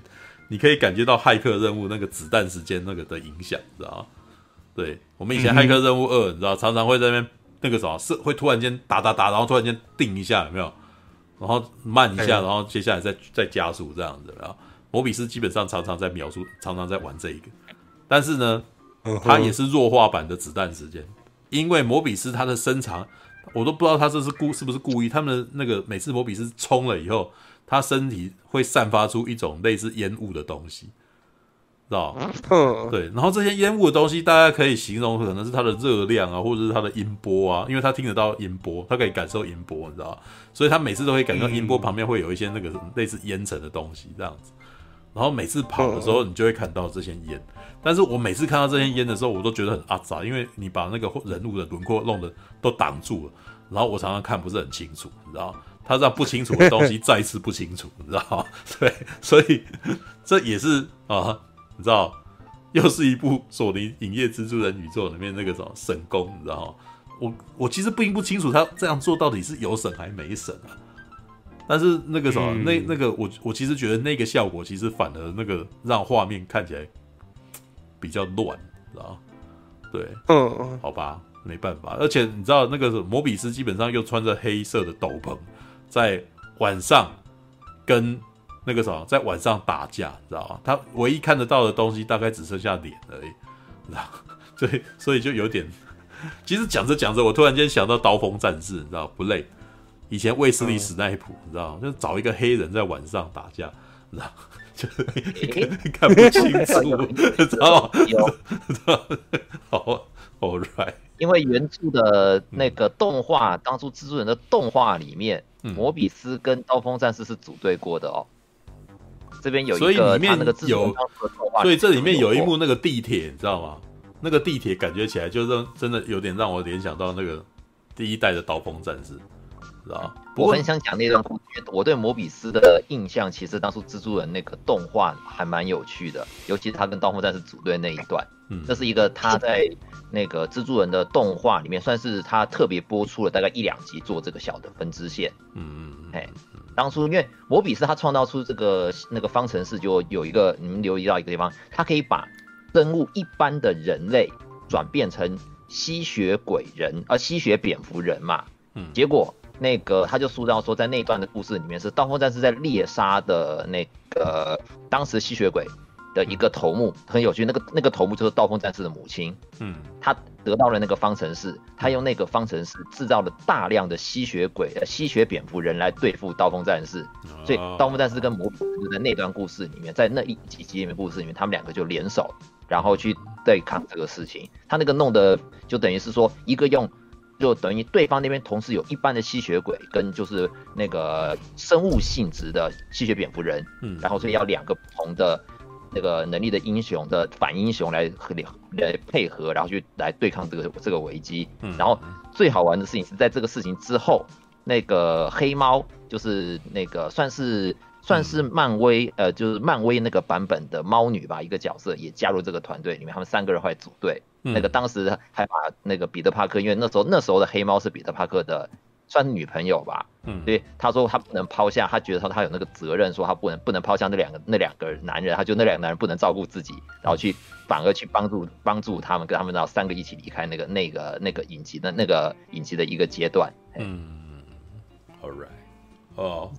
你可以感觉到骇客任务那个子弹时间那个的影响，知道？对，我们以前骇客任务二，你知道，常常会在那边。那个什么是会突然间打打打，然后突然间定一下，有没有？然后慢一下，然后接下来再再加速这样子。然后摩比斯基本上常常在描述，常常在玩这一个，但是呢，它也是弱化版的子弹时间，因为摩比斯它的身长，我都不知道他这是故是不是故意。他们的那个每次摩比斯冲了以后，他身体会散发出一种类似烟雾的东西。知道，嗯，对，然后这些烟雾的东西，大家可以形容可能是它的热量啊，或者是它的音波啊，因为他听得到音波，他可以感受音波，你知道，所以他每次都会感觉到音波旁边会有一些那个类似烟尘的东西这样子，然后每次跑的时候，你就会看到这些烟，但是我每次看到这些烟的时候，我都觉得很阿杂，因为你把那个人物的轮廓弄得都挡住了，然后我常常看不是很清楚，你知道，他让不清楚的东西再次不清楚，你知道，对，所以这也是啊。你知道，又是一部索尼影业蜘蛛人宇宙里面那个什么神功，你知道吗？我我其实并不清楚他这样做到底是有省还没省啊。但是那个什么，嗯、那那个我我其实觉得那个效果其实反而那个让画面看起来比较乱，知道吗？对，嗯，好吧，没办法。而且你知道那个摩比斯基本上又穿着黑色的斗篷，在晚上跟。那个什么，在晚上打架，知道吗？他唯一看得到的东西大概只剩下脸而已，知道？所以，所以就有点。其实讲着讲着，我突然间想到《刀锋战士》，你知道不累？以前卫斯理史奈普，你知道，就找一个黑人在晚上打架，知道？就 是看不清楚，知道吗？有，好，All right。因为原著的那个动画，当初蜘蛛人的动画里面，摩比斯跟刀锋战士是组队过的哦。这边有一个，所以里面有，所以这里面有一幕那个地铁，你知道吗？那个地铁感觉起来就让真的有点让我联想到那个第一代的刀锋战士，知道？我很想讲那段故事，我对摩比斯的印象其实当初蜘蛛人那个动画还蛮有趣的，尤其是他跟刀锋战士组队那一段，嗯，这是一个他在那个蜘蛛人的动画里面算是他特别播出了大概一两集做这个小的分支线，嗯嗯嗯，嘿。当初因为摩比斯他创造出这个那个方程式，就有一个你们留意到一个地方，他可以把生物一般的人类转变成吸血鬼人，呃，吸血蝙蝠人嘛。嗯。结果那个他就塑造说，在那一段的故事里面是刀锋战士在猎杀的那个当时吸血鬼的一个头目，很有趣。那个那个头目就是刀锋战士的母亲。嗯。他。得到了那个方程式，他用那个方程式制造了大量的吸血鬼、呃吸血蝙蝠人来对付刀锋战士，所以刀锋战士跟魔比斯在那段故事里面，在那一几集里面故事里面，他们两个就联手，然后去对抗这个事情。他那个弄的就等于是说，一个用就等于对方那边同时有一般的吸血鬼跟就是那个生物性质的吸血蝙蝠人，嗯，然后所以要两个不同的那个能力的英雄的反英雄来和来配合，然后去来对抗这个这个危机。嗯，然后最好玩的事情是在这个事情之后，那个黑猫就是那个算是。算是漫威，呃，就是漫威那个版本的猫女吧，一个角色也加入这个团队里面，他们三个人会组队。嗯、那个当时还把那个彼得帕克，因为那时候那时候的黑猫是彼得帕克的算是女朋友吧，嗯，所以他说他不能抛下，他觉得他他有那个责任，说他不能不能抛下那两个那两个男人，他就那两个男人不能照顾自己，然后去反而去帮助帮助他们，跟他们然后三个一起离开那个那个那个影集的那个影集的一个阶段。嗯，All right，哦。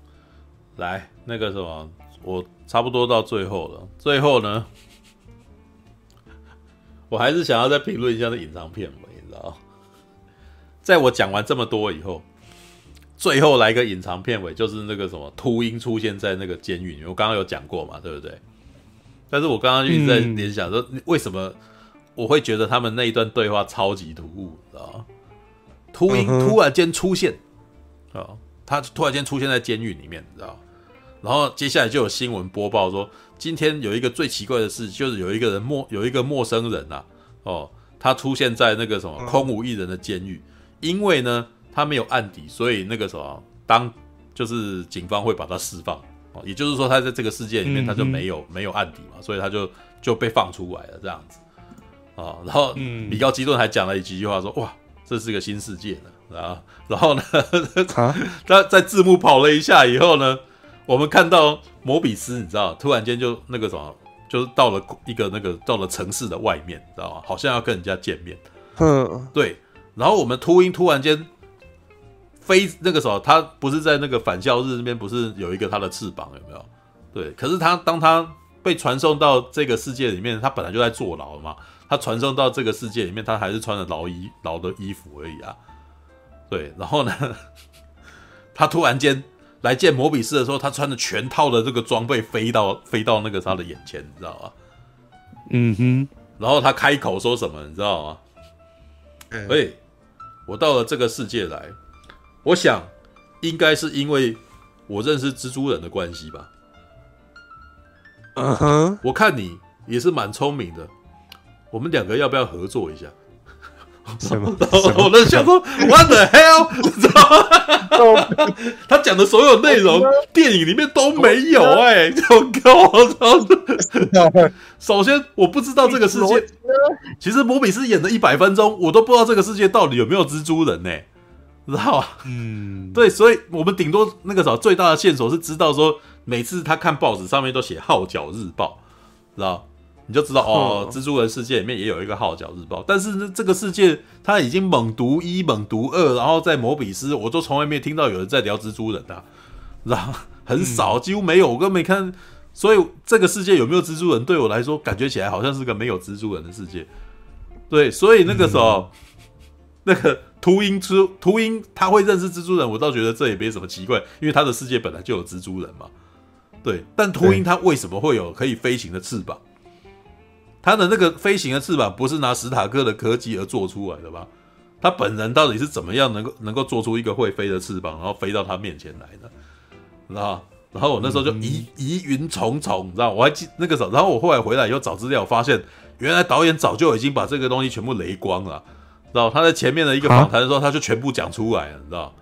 来，那个什么，我差不多到最后了。最后呢，我还是想要再评论一下那隐藏片尾，你知道？在我讲完这么多以后，最后来一个隐藏片尾，就是那个什么秃鹰出现在那个监狱里面。我刚刚有讲过嘛，对不对？但是我刚刚一直在联想说，为什么我会觉得他们那一段对话超级突兀，知道吗？秃鹰突然间出现，啊，他突然间出现在监狱里面，你知道？然后接下来就有新闻播报说，今天有一个最奇怪的事，就是有一个人陌有一个陌生人呐、啊，哦，他出现在那个什么空无一人的监狱，因为呢他没有案底，所以那个什么当就是警方会把他释放，哦，也就是说他在这个世界里面他就没有没有案底嘛，所以他就就被放出来了这样子，啊，然后比高基顿还讲了一几句话说，哇，这是个新世界呢，啊，然后呢，他在字幕跑了一下以后呢。我们看到摩比斯，你知道，突然间就那个什么，就是到了一个那个到了城市的外面，你知道吗？好像要跟人家见面。嗯，对。然后我们秃鹰突然间飞那个时候，他不是在那个返校日那边，不是有一个他的翅膀有没有？对。可是他当他被传送到这个世界里面，他本来就在坐牢嘛。他传送到这个世界里面，他还是穿着牢衣牢的衣服而已啊。对。然后呢，他突然间。来见摩比斯的时候，他穿着全套的这个装备飞到飞到那个他的眼前，你知道吗？嗯哼。然后他开口说什么，你知道吗？哎、欸，我到了这个世界来，我想应该是因为我认识蜘蛛人的关系吧。嗯哼。我看你也是蛮聪明的，我们两个要不要合作一下？什么？我在想说，What the hell？你知道吗？他讲的所有内容，电影里面都没有哎、欸！我靠！首先，我不知道这个世界。其实，摩比斯演的一百分钟，我都不知道这个世界到底有没有蜘蛛人呢、欸？知道吗？嗯，对，所以我们顶多那个时候最大的线索是知道说，每次他看报纸上面都写《号角日报》，知道？你就知道哦，蜘蛛人世界里面也有一个号角日报，但是呢，这个世界他已经猛毒一、猛毒二，然后在摩比斯，我都从来没听到有人在聊蜘蛛人的，然后很少，几乎没有，我根本没看。所以这个世界有没有蜘蛛人，对我来说感觉起来好像是个没有蜘蛛人的世界。对，所以那个时候，那个秃鹰出秃鹰他会认识蜘蛛人，我倒觉得这也没什么奇怪，因为他的世界本来就有蜘蛛人嘛。对，但秃鹰他为什么会有可以飞行的翅膀？他的那个飞行的翅膀不是拿史塔克的科技而做出来的吧？他本人到底是怎么样能够能够做出一个会飞的翅膀，然后飞到他面前来的？知道？然后我那时候就疑疑云重重，你知道？我还记那个时候，然后我后来回来以后找资料，发现原来导演早就已经把这个东西全部雷光了，知道？他在前面的一个访谈的时候，他就全部讲出来了，你知道？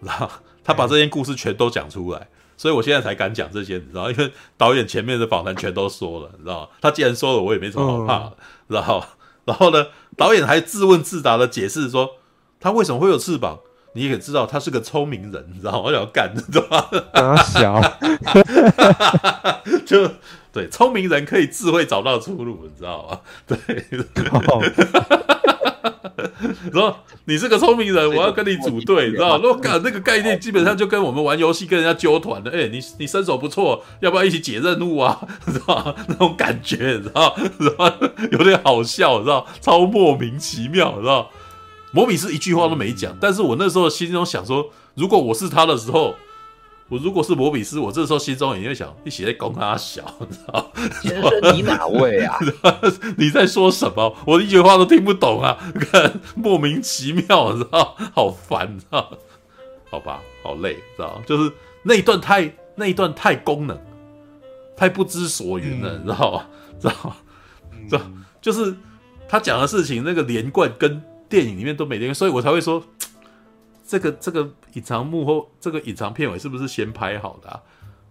然后 他把这些故事全都讲出来。所以我现在才敢讲这些，你知道，因为导演前面的访谈全都说了，你知道，他既然说了，我也没什么好怕的，然后，然后呢，导演还自问自答的解释说，他为什么会有翅膀？你也知道，他是个聪明人，你知道，我想要干，你知道吗？小，就对，聪明人可以智慧找到出路，你知道吗？对。说你是个聪明人，我要跟你组队，你知道？如果干那个概念，基本上就跟我们玩游戏跟人家纠团的。哎、欸，你你身手不错，要不要一起解任务啊？知道那种感觉，你知道？知道？有点好笑，你知道？超莫名其妙，你知道？摩比斯一句话都没讲，但是我那时候心中想说，如果我是他的时候，我如果是摩比斯，我这时候心中也会想，你写在公他小，你知道？先生，你哪位啊？你在说什么？我一句话都听不懂啊！看，莫名其妙，你知道？好烦，你知道？好吧，好累，知道？就是那一段太那一段太功能，太不知所云了，嗯、你知道吗？知道吗？知道？就是他讲的事情那个连贯跟电影里面都没连贯，所以我才会说。这个这个隐藏幕后，这个隐藏片尾是不是先拍好的啊？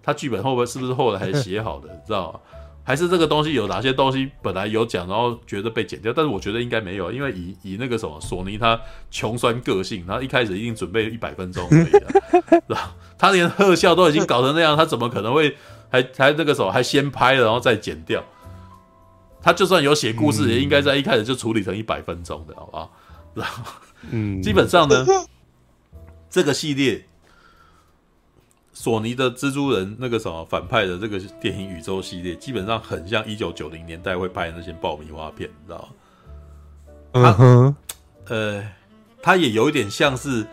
他剧本后边是不是后来还写好的？你知道吗？还是这个东西有哪些东西本来有讲，然后觉得被剪掉？但是我觉得应该没有，因为以以那个什么索尼他穷酸个性，他一开始一定准备一百分钟而已啊？他连特效都已经搞成那样，他怎么可能会还还那个什么还先拍了然后再剪掉？他就算有写故事，也应该在一开始就处理成一百分钟的，好不好？然后嗯，基本上呢。这个系列，索尼的蜘蛛人那个什么反派的这个电影宇宙系列，基本上很像一九九零年代会拍的那些爆米花片，你知道吗？嗯哼，呃，它也有一点像是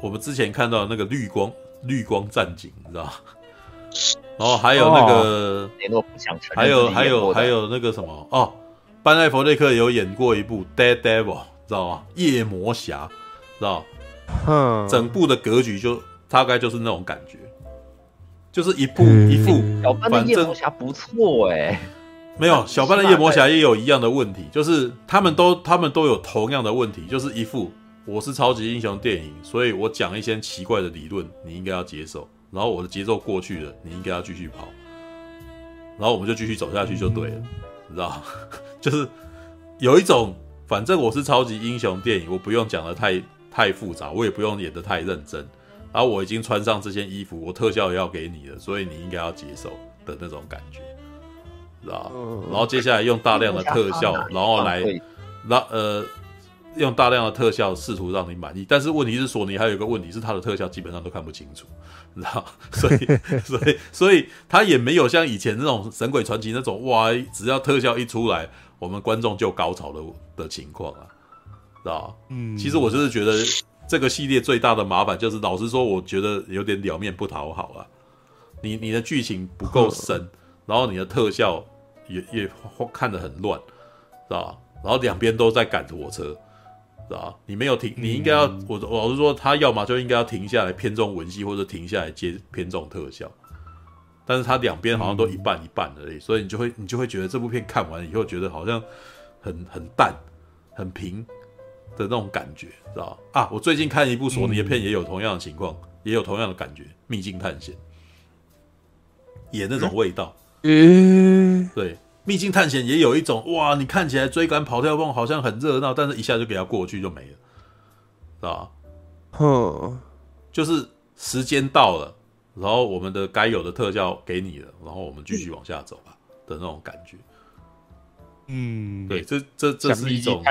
我们之前看到的那个绿光绿光战警，你知道吗？然后还有那个，还有还有还有那个什么哦，班艾佛列克有演过一部《Daredevil》，知道吗？夜魔侠，知道吗？哼，整部的格局就大概就是那种感觉，就是一部一副。小班的夜魔侠不错哎，没有小班的夜魔侠也有一样的问题，就是他们都他们都有同样的问题，就是一副我是超级英雄电影，所以我讲一些奇怪的理论，你应该要接受，然后我的节奏过去了，你应该要继续跑，然后我们就继续走下去就对了，你知道，就是有一种反正我是超级英雄电影，我不用讲的太。太复杂，我也不用演得太认真，然后我已经穿上这件衣服，我特效也要给你了，所以你应该要接受的那种感觉，知道？然后接下来用大量的特效，然后来让呃用大量的特效试图让你满意，但是问题是索尼还有一个问题是它的特效基本上都看不清楚，知道？所以 所以所以它也没有像以前那种神鬼传奇那种哇，只要特效一出来，我们观众就高潮的的情况啊。知道嗯，其实我就是觉得这个系列最大的麻烦就是，老实说，我觉得有点两面不讨好啊。你你的剧情不够深，然后你的特效也也看得很乱，知道然后两边都在赶火车，知道你没有停，你应该要我我老实说，他要么就应该要停下来偏重文戏，或者停下来接偏重特效。但是它两边好像都一半一半而已，所以你就会你就会觉得这部片看完以后，觉得好像很很淡，很平。的那种感觉，知道啊？我最近看一部索尼的片，也有同样的情况，嗯、也有同样的感觉，《秘境探险》也那种味道。嗯，对，《秘境探险》也有一种哇，你看起来追赶跑跳蹦好像很热闹，但是一下就给它过去就没了，知道吧？哼，就是时间到了，然后我们的该有的特效给你了，然后我们继续往下走吧的那种感觉。嗯，对，这这这是一种。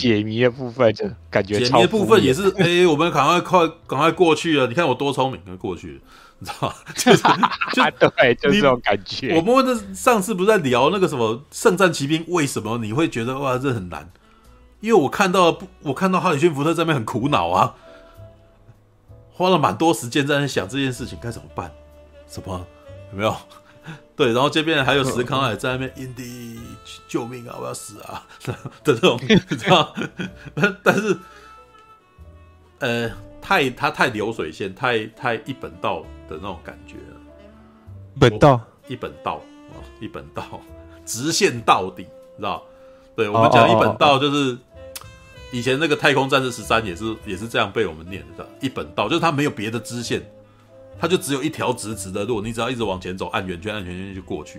解谜的部分就感觉解谜的部分也是，哎、欸，我们赶快快赶快过去了。你看我多聪明，快过去了，你知道吗？就是 就对，就是这种感觉。我们问的上次不是在聊那个什么《圣战骑兵》，为什么你会觉得哇这很难？因为我看到不，我看到哈里逊福特在那边很苦恼啊，花了蛮多时间在那想这件事情该怎么办？什么有没有？对，然后这边还有石康也在那边，印第救命啊！我要死啊！的 这种，知道？但是，呃，太他太流水线，太太一本道的那种感觉了。本道，一本道啊，一本道，直线到底，知道？对，我们讲一本道，就是以前那个太空战士十三也是也是这样被我们念的，一本道，就是它没有别的支线。它就只有一条直直的路，你只要一直往前走，按圆圈，按圆圈就过去，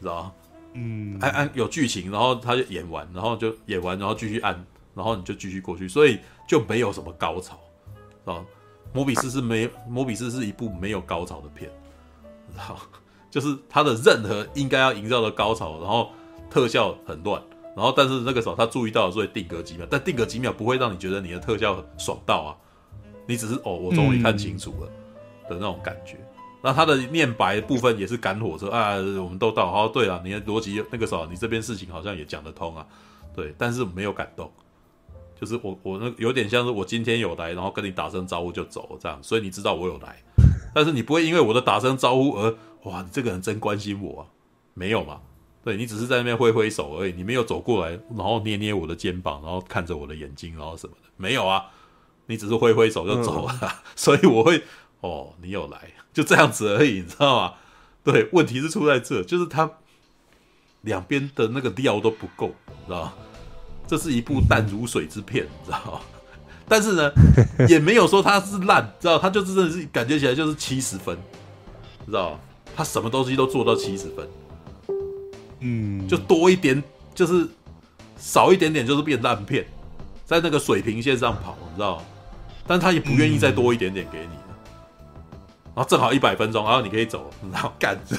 知道吗？嗯，按按有剧情，然后他就演完，然后就演完，然后继续按，然后你就继续过去，所以就没有什么高潮，知道吗？摩比斯是没，摩比斯是一部没有高潮的片，然后？就是他的任何应该要营造的高潮，然后特效很乱，然后但是那个时候他注意到了，所以定格几秒，但定格几秒不会让你觉得你的特效爽到啊，你只是哦，我终于看清楚了。嗯的那种感觉，那他的念白部分也是赶火车啊，我们都到，好，对了，你的逻辑那个时候，你这边事情好像也讲得通啊，对，但是没有感动，就是我我那有点像是我今天有来，然后跟你打声招呼就走这样，所以你知道我有来，但是你不会因为我的打声招呼而哇，你这个人真关心我啊？没有嘛？对，你只是在那边挥挥手而已，你没有走过来，然后捏捏我的肩膀，然后看着我的眼睛，然后什么的，没有啊？你只是挥挥手就走了，嗯、所以我会哦，你有来，就这样子而已，你知道吗？对，问题是出在这，就是他两边的那个料都不够，知道吗？这是一部淡如水之片，你知道吗？但是呢，也没有说它是烂，知道？他就是真的是感觉起来就是七十分，知道？他什么东西都做到七十分，嗯，就多一点就是少一点点就是变烂片，在那个水平线上跑，你知道？但他也不愿意再多一点点给你，然后正好一百分钟，然后你可以走，然后干着。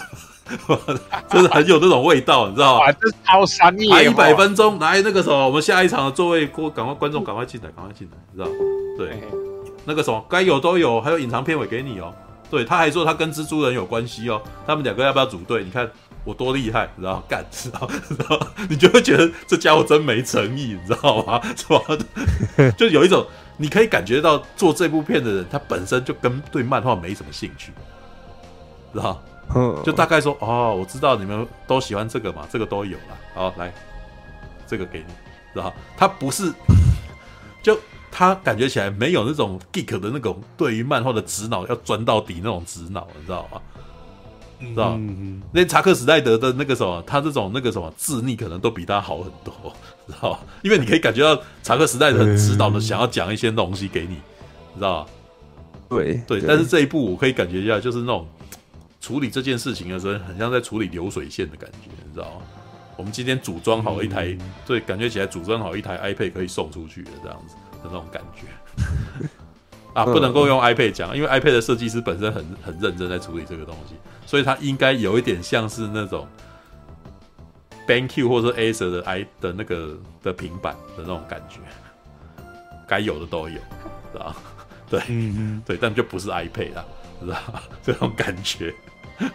真的很有那种味道，你知道吗？这超商业。还一百分钟，来那个什么，我们下一场的座位，过赶快观众赶快进来，赶快进来，你知道？对，那个什么该有都有，还有隐藏片尾给你哦。对，他还说他跟蜘蛛人有关系哦，他们两个要不要组队？你看我多厉害，你知道？干，知道？知道？你就会觉得这家伙真没诚意，你知道吗？是吧？就有一种你可以感觉到做这部片的人，他本身就跟对漫画没什么兴趣，知道？就大概说哦，我知道你们都喜欢这个嘛，这个都有了。好，来，这个给你，知道？他不是，就他感觉起来没有那种 geek 的那种对于漫画的直脑要钻到底那种直脑，你知道吗？知道？嗯、那查克史奈德的那个什么，他这种那个什么智力可能都比他好很多，知道？因为你可以感觉到查克史奈德很指导的想要讲一些东西给你，你知道？对对，但是这一部我可以感觉一下，就是那种。处理这件事情的时候，很像在处理流水线的感觉，你知道吗？我们今天组装好一台，嗯、对，感觉起来组装好一台 iPad 可以送出去的这样子的那种感觉。啊，不能够用 iPad 讲，因为 iPad 的设计师本身很很认真在处理这个东西，所以它应该有一点像是那种 BenQ 或者 Acer 的 i 的那个的平板的那种感觉，该有的都有，知道对，对，但就不是 iPad 啦，知道 这种感觉。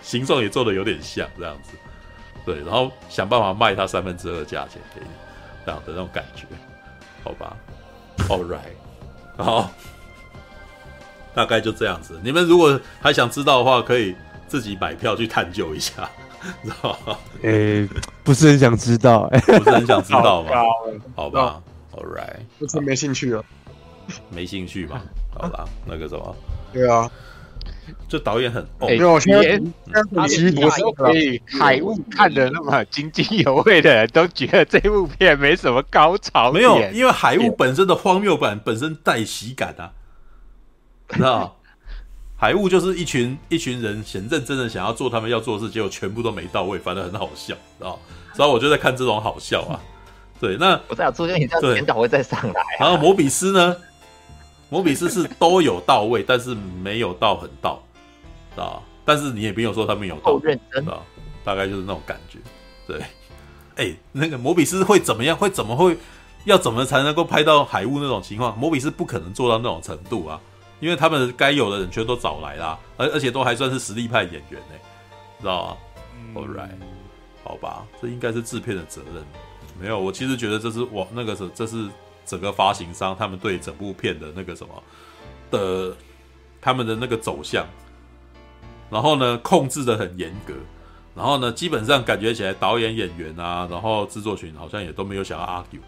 形状也做的有点像这样子，对，然后想办法卖它三分之二的价钱给你，这样的那种感觉，好吧？All right，好，大概就这样子。你们如果还想知道的话，可以自己买票去探究一下，知道吗？诶、欸，不是很想知道，欸，不是很想知道吗？好吧，All right，不是没兴趣了，没兴趣嘛？好吧，那个什么？对啊。这导演很哦，连他连海雾看的那么津津有味的人都觉得这部片没什么高潮。没有，因为海雾本身的荒谬感本身带喜感啊，你知道海雾就是一群一群人很认真的想要做他们要做的事，结果全部都没到位，反正很好笑，知道？所以我就在看这种好笑啊。对，那我在出现，你这样检讨会再上来。然后摩比斯呢？摩比斯是都有到位，但是没有到很到，啊，但是你也没有说他们有到，认真啊，大概就是那种感觉，对，哎、欸，那个摩比斯会怎么样？会怎么会？要怎么才能够拍到海雾那种情况？摩比斯不可能做到那种程度啊，因为他们该有的人全都找来啦，而而且都还算是实力派演员呢、欸，知道吗、嗯、？All right，好吧，这应该是制片的责任。没有，我其实觉得这是我那个是这是。整个发行商他们对整部片的那个什么的，他们的那个走向，然后呢控制的很严格，然后呢基本上感觉起来导演、演员啊，然后制作群好像也都没有想要 argue，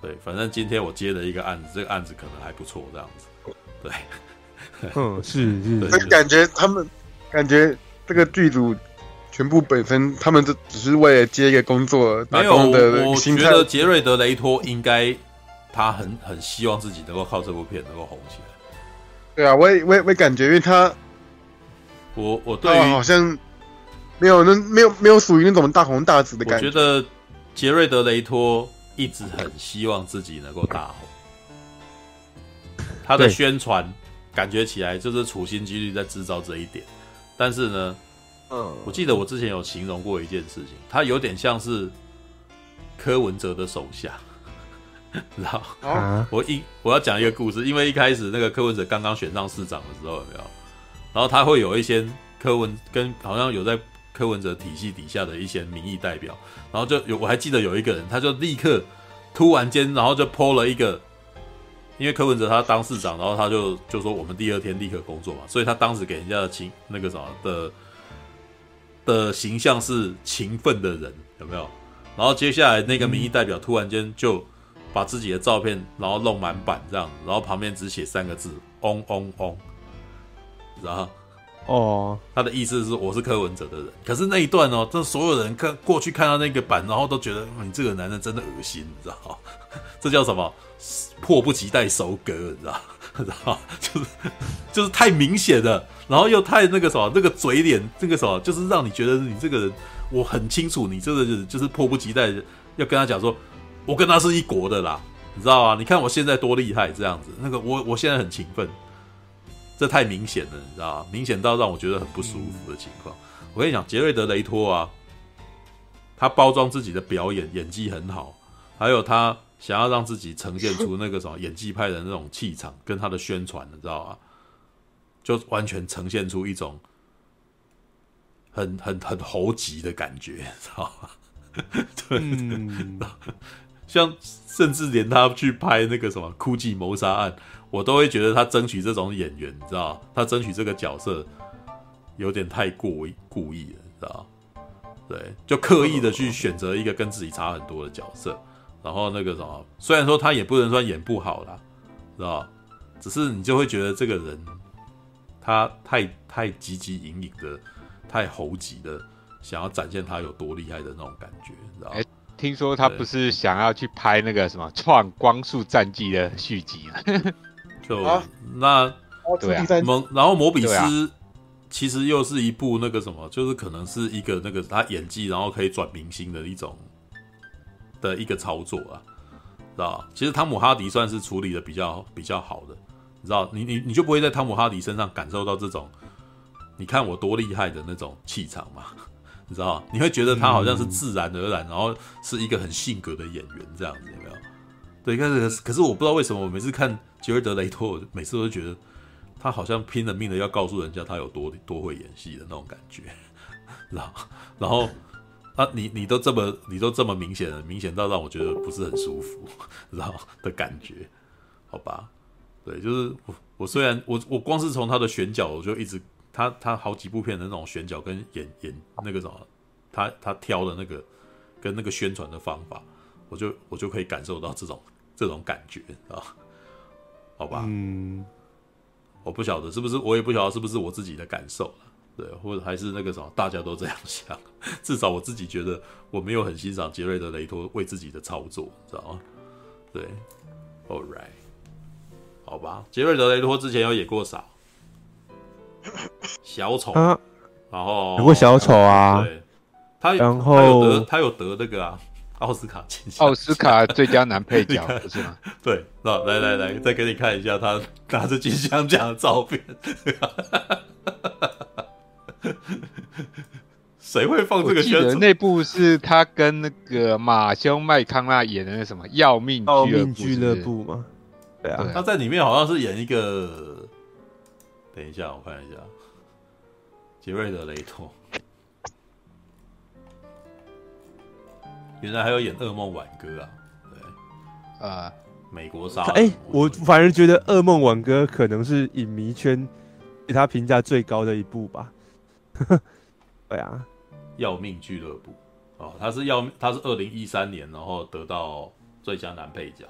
对，反正今天我接了一个案子，这个案子可能还不错，这样子，对，嗯，是是，对是感觉他们感觉这个剧组全部本身他们就只是为了接一个工作，没有，我觉得杰瑞德雷托应该。他很很希望自己能够靠这部片能够红起来。对啊，我也我也我也感觉，因为他，我我对于好像没有那没有没有属于那种大红大紫的感觉。我觉得杰瑞德雷托一直很希望自己能够大红。他的宣传感觉起来就是处心积虑在制造这一点，但是呢，嗯，我记得我之前有形容过一件事情，他有点像是柯文哲的手下。然后？啊、我一我要讲一个故事，因为一开始那个柯文哲刚刚选上市长的时候，有没有？然后他会有一些柯文跟好像有在柯文哲体系底下的一些民意代表，然后就有我还记得有一个人，他就立刻突然间，然后就 po 了一个因为柯文哲他当市长，然后他就就说我们第二天立刻工作嘛，所以他当时给人家的情那个什么的的形象是勤奋的人，有没有？然后接下来那个民意代表突然间就把自己的照片，然后弄满版这样，然后旁边只写三个字“嗡嗡嗡”，然后哦，他的意思是我是柯文哲的人。可是那一段哦，这所有人看过去看到那个版，然后都觉得你这个男人真的恶心，你知道吗？这叫什么？迫不及待收割，你知道？知道？就是就是太明显了，然后又太那个什么，那个嘴脸，那个什么，就是让你觉得你这个人，我很清楚，你这个就是就是迫不及待要跟他讲说，我跟他是一国的啦，你知道吗？你看我现在多厉害，这样子，那个我 我现在很勤奋，这太明显了，你知道吗？明显到让我觉得很不舒服的情况。我跟你讲，杰瑞德雷托啊，他包装自己的表演，演技很好，还有他。想要让自己呈现出那个什么演技派的那种气场，跟他的宣传，你知道吗？就完全呈现出一种很很很猴急的感觉，知道吗？对，嗯、像甚至连他去拍那个什么《哭泣谋杀案》，我都会觉得他争取这种演员，你知道吗？他争取这个角色有点太过于故意了，你知道吗？对，就刻意的去选择一个跟自己差很多的角色。然后那个什么，虽然说他也不能说演不好啦，知道？只是你就会觉得这个人，他太太汲汲营营的，太猴急的，想要展现他有多厉害的那种感觉，知道？哎，听说他不是想要去拍那个什么《创光速战记》的续集吗？就、啊、那对啊，蒙然后摩比斯其实又是一部那个什么，就是可能是一个那个他演技然后可以转明星的一种。的一个操作啊，知道？其实汤姆哈迪算是处理的比较比较好的，你知道？你你你就不会在汤姆哈迪身上感受到这种，你看我多厉害的那种气场嘛？你知道？你会觉得他好像是自然而然，然后是一个很性格的演员这样子，有没有？对，可是可是我不知道为什么我每次看杰瑞德雷托，我每次都觉得他好像拼了命的要告诉人家他有多多会演戏的那种感觉，知道？然后。啊，你你都这么你都这么明显了，明显到让我觉得不是很舒服，然后的感觉，好吧？对，就是我我虽然我我光是从他的选角，我就一直他他好几部片的那种选角跟演演那个什么，他他挑的那个跟那个宣传的方法，我就我就可以感受到这种这种感觉啊，好吧？嗯，我不晓得是不是，我也不晓得是不是我自己的感受。对，或者还是那个什么，大家都这样想。至少我自己觉得，我没有很欣赏杰瑞德雷托为自己的操作，知道吗？对，All right，好吧。杰瑞德雷托之前有演过啥？小丑，啊、然后演过小丑啊。对，他然后他有得他有得那个啊，奥斯卡金像，奥斯卡最佳男配角 是吗？对，那来来来，再给你看一下他拿着金像奖的照片。谁会放这个？我记得那部是他跟那个马修麦康纳演的那什么《要命俱乐部》吗？对啊，他在里面好像是演一个。等一下，我看一下，杰瑞德雷托。原来还有演《噩梦挽歌》啊？对，啊，美国杀。哎，我反而觉得《噩梦挽歌》可能是影迷圈给他评价最高的一部吧。对啊，要命俱乐部哦，他是要他是二零一三年，然后得到最佳男配角。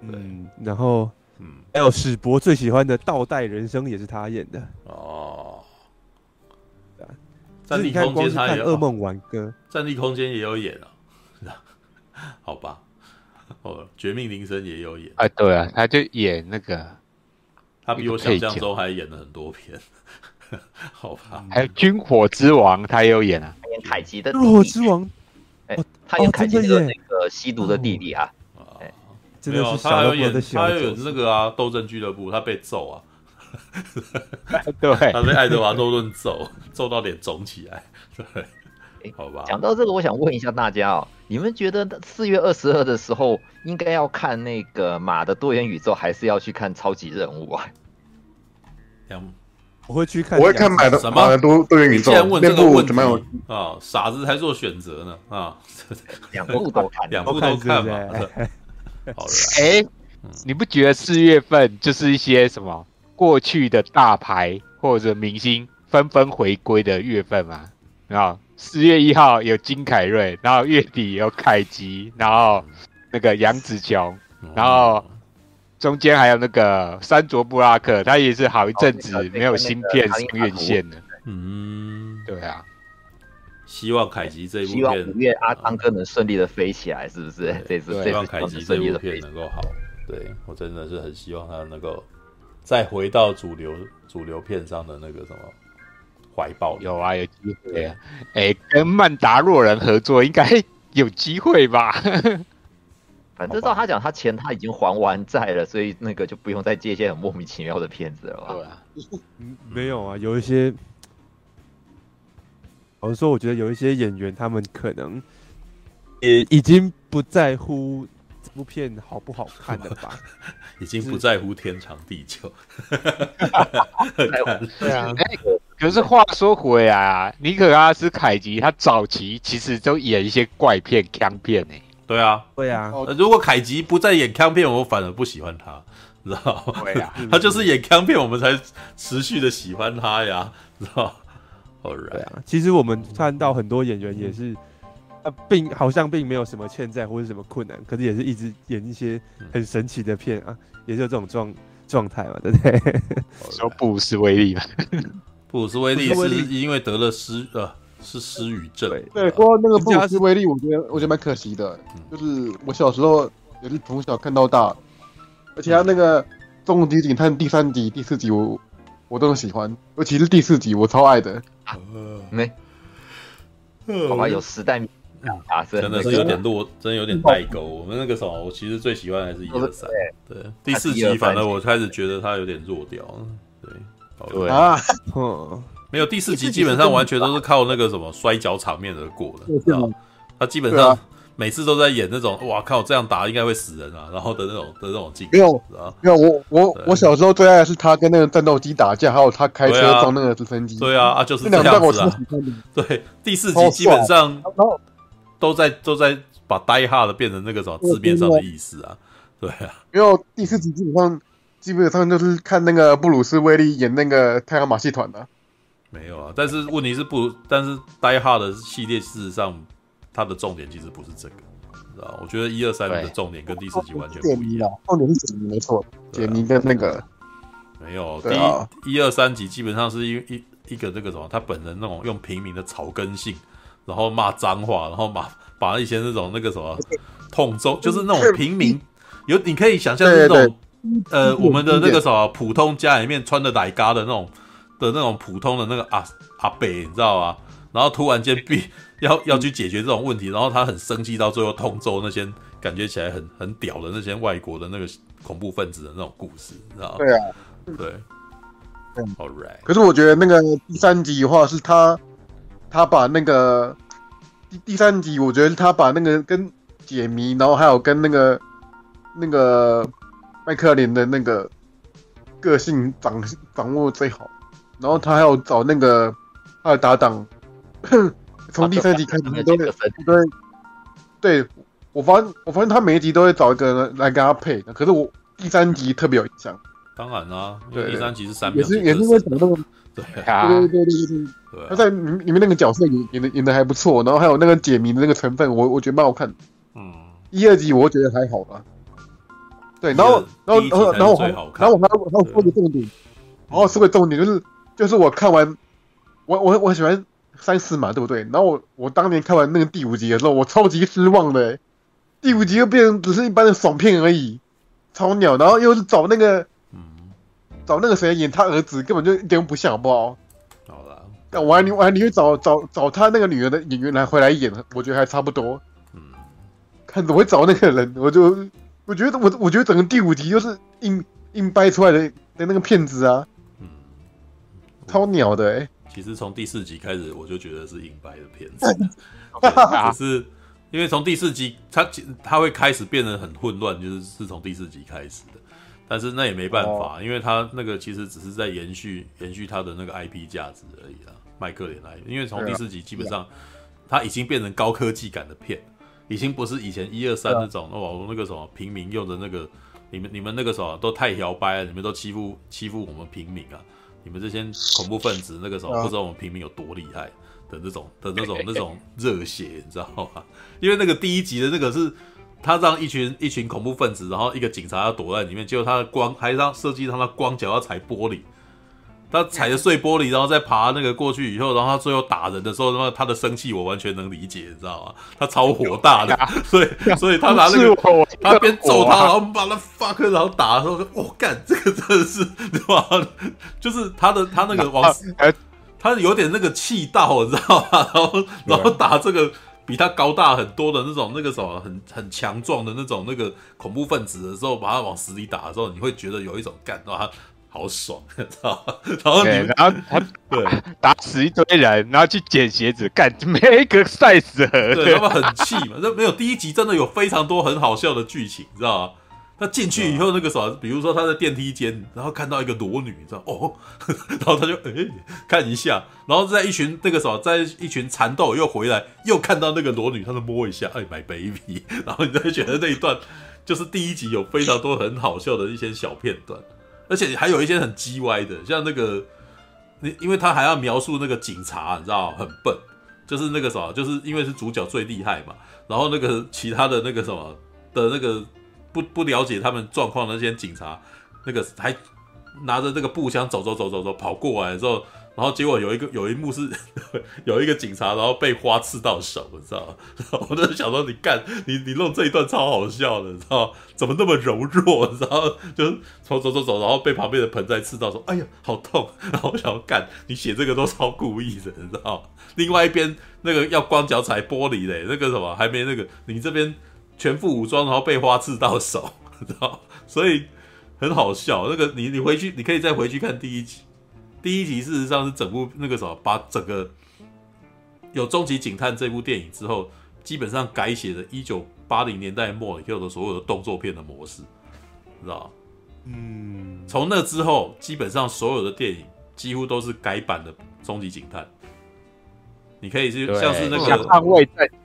嗯，然后嗯，还有史博最喜欢的《倒带人生》也是他演的哦。对啊，战地空间他也噩梦挽歌，战地空间也有演啊。好吧，哦，绝命铃声也有演。哎，对啊，他就演那个，他比我想象中还演了很多片。好吧，还有军火之王，他也有演啊，演凯奇的军火之王，哎，他演凯奇的那个吸毒的弟弟啊，哎，没有，他还有演，他有那个啊，斗争俱乐部，他被揍啊，对，他被爱德华诺顿揍，揍到脸肿起来，对，好吧。讲到这个，我想问一下大家哦，你们觉得四月二十二的时候应该要看那个马的多元宇宙，还是要去看超级任务啊？两。我会去看，我会看买的什么？多多元宇宙。现在问这个问题有啊，傻子才做选择呢啊，两部都看，两部都看嘛。好了，哎，你不觉得四月份就是一些什么？过去的大牌或者明星纷纷回归的月份吗？然后四月一号有金凯瑞，然后月底有凯吉，然后那个杨紫琼，然后中间还有那个山卓布拉克，他也是好一阵子没有芯片上院线的。嗯，对啊。希望凯吉这一部片，希望五月阿汤哥能顺利的飞起来，是不是？这次希望凯吉这部片能够好。对，我真的是很希望他能够再回到主流主流片上的那个什么怀抱。有啊，有机会啊。哎、欸，跟曼达洛人合作应该有机会吧？反正照他讲，他钱他已经还完债了，所以那个就不用再接一些很莫名其妙的片子了吧？对啊，没有啊，有一些。我是说，我觉得有一些演员，他们可能也已经不在乎这部片好不好看了吧？已经不在乎天长地久。对啊，哎，可是话说回来啊，尼可拉斯凯奇他早期其实都演一些怪片、枪片呢。对啊，对啊。如果凯吉不再演康片，我反而不喜欢他，知道吗？对啊，他就是演康片，我们才持续的喜欢他呀，知道。对啊，其实我们看到很多演员也是，呃，并好像并没有什么欠债或者什么困难，可是也是一直演一些很神奇的片啊，也是有这种状状态嘛，对不对？说布鲁斯威利嘛，布鲁斯威利是因为得了失呃是失语症。对，不过那个布鲁斯威利，我觉得我觉得蛮可惜的，就是我小时候也是从小看到大，而且他那个《终极警探》第三集、第四集我我都很喜欢，尤其是第四集我超爱的。没，好吧，有时代啊，真的。是有点落，真的有点代沟。我们那个时候，我其实最喜欢还是一二三，对，第四集反而我开始觉得他有点弱掉，对，对。啊，没有第四集基本上完全都是靠那个什么摔跤场面而过的，知道他基本上。每次都在演那种，哇靠，这样打应该会死人啊，然后的那种的那种镜头。没有，没有，我我我小时候最爱的是他跟那个战斗机打架，还有他开车撞那个直升机。对啊，啊就是这样子啊。对，第四集基本上都在都在把 Die Hard 变成那个什么字面上的意思啊。对啊，没有第四集基本上基本上就是看那个布鲁斯威利演那个太阳马戏团的。没有啊，但是问题是不，但是 Die Hard 的系列事实上。它的重点其实不是这个，知道？我觉得一二三的重点跟第四集完全不一样。重点是解谜，没错，解谜的那个没有。第一、一二三集基本上是一一一个那个什么，他本人那种用平民的草根性，然后骂脏话，然后把把一些那种那个什么痛揍，就是那种平民，有你可以想象是那种呃，我们的那个什么普通家里面穿的奶嘎的那种的那种普通的那个阿阿北，你知道吗？然后突然间必 要要去解决这种问题，然后他很生气，到最后痛揍那些感觉起来很很屌的那些外国的那个恐怖分子的那种故事，你知道吗？对啊，对，嗯，All right。可是我觉得那个第三集的话，是他他把那个第第三集，我觉得他把那个跟解谜，然后还有跟那个那个麦克林的那个个性掌掌握最好，然后他还有找那个他的搭档。从第三集开始都对对，我发现我发现他每一集都会找一个人来跟他配，可是我第三集特别有印象。当然啦，因为第三集是三秒，也是也是因为找那个对。啊，对对对对对，他在里里面那个角色演演的演的还不错，然后还有那个解谜的那个成分，我我觉得蛮好看。嗯，一二集我觉得还好吧。对，然后然后然后然后然后我还然后我还说个重点，然后说个重点就是就是我看完我我我很喜欢。三四嘛，对不对？然后我我当年看完那个第五集的时候，我超级失望的。第五集又变成只是一般的爽片而已，超鸟。然后又是找那个，嗯，找那个谁演他儿子，根本就一点都不像，好不好？好了，但我还你我还宁愿找找找他那个女儿的演员来回来演，我觉得还差不多。嗯，看怎么会找那个人，我就我觉得我我觉得整个第五集就是硬硬掰出来的的那个骗子啊，嗯，超鸟的哎。其实从第四集开始，我就觉得是硬白的片子，可 是因为从第四集，它它会开始变得很混乱，就是是从第四集开始的。但是那也没办法，因为它那个其实只是在延续延续它的那个 IP 价值而已啊。麦克连来，因为从第四集基本上，它已经变成高科技感的片，已经不是以前一二三那种哦那个什么平民用的那个你们你们那个时候都太摇摆了，你们都欺负欺负我们平民啊！你们这些恐怖分子那个时候不知道我们平民有多厉害的那种的那种那种热血，你知道吗？因为那个第一集的那个是他让一群一群恐怖分子，然后一个警察要躲在里面，结果他的光还让设计让他光脚要踩玻璃。他踩着碎玻璃，然后再爬那个过去以后，然后他最后打人的时候，他他的生气我完全能理解，你知道吗？他超火大的，所以所以他拿那个他边揍他，然后把他 fuck，然后打的时候，我干这个真的是，对吧？就是他的他那个往，他有点那个气到，你知道吗？然后然后打这个比他高大很多的那种那个什么很很强壮的那种那个恐怖分子的时候，把他往死里打的时候，你会觉得有一种干啊。好爽，知道然后你，然后他 对打死一堆人，然后去捡鞋子，干 每一个赛死对，对他们很气嘛。这没有第一集真的有非常多很好笑的剧情，你知道吗？他进去以后那个啥，比如说他在电梯间，然后看到一个裸女，你知道哦，然后他就哎、欸、看一下，然后在一群那个啥，在一群蚕豆又回来，又看到那个裸女，他就摸一下，哎，my baby，然后你就觉得那一段就是第一集有非常多很好笑的一些小片段。而且还有一些很鸡歪的，像那个，你因为他还要描述那个警察，你知道很笨，就是那个什么，就是因为是主角最厉害嘛，然后那个其他的那个什么的那个不不了解他们状况的那些警察，那个还拿着那个步枪走走走走走跑过来之后。然后结果有一个有一幕是 有一个警察，然后被花刺到手，你知道吗？我就想说，你干你你弄这一段超好笑的，你知道吗？怎么那么柔弱？然后就走走走走，然后被旁边的盆栽刺到，说：“哎呀，好痛！”然后我想要干你写这个都超故意的，你知道吗？另外一边那个要光脚踩玻璃嘞，那个什么还没那个，你这边全副武装，然后被花刺到手，你知道吗？所以很好笑。那个你你回去你可以再回去看第一集。第一集事实上是整部那个什么，把整个有《终极警探》这部电影之后，基本上改写了一九八零年代末以后的所有的动作片的模式，知道嗯，从那之后，基本上所有的电影几乎都是改版的《终极警探》。你可以是像是那个《捍卫战警》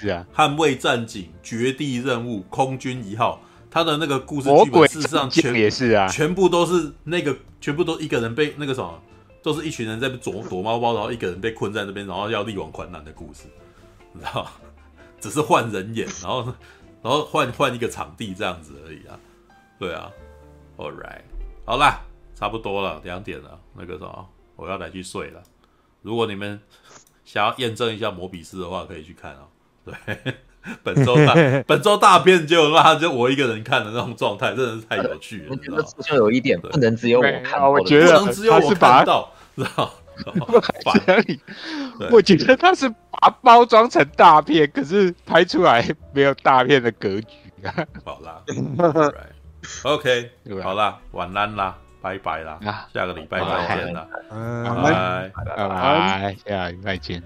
是啊，《捍卫战警》《绝地任务》《空军一号》。他的那个故事剧本事实上全也是啊，全部都是那个，全部都一个人被那个什么，都是一群人在躲躲猫猫，然后一个人被困在那边，然后要力挽狂澜的故事，你知道？只是换人演，然后然后换换一个场地这样子而已啊。对啊，All right，好啦，差不多了，两点了，那个什么，我要来去睡了。如果你们想要验证一下摩比斯的话，可以去看哦。对。本周大 本周大片就那就我一个人看的那种状态，真的是太有趣了。我觉得就有一点不能只有我看，我觉得不能只有我看到，知道？我觉得他是把包装成大片，可是拍出来没有大片的格局啊。好啦，OK，好啦，晚安啦，拜拜啦，下个礼拜再见啦，拜拜，拜拜，下礼拜见。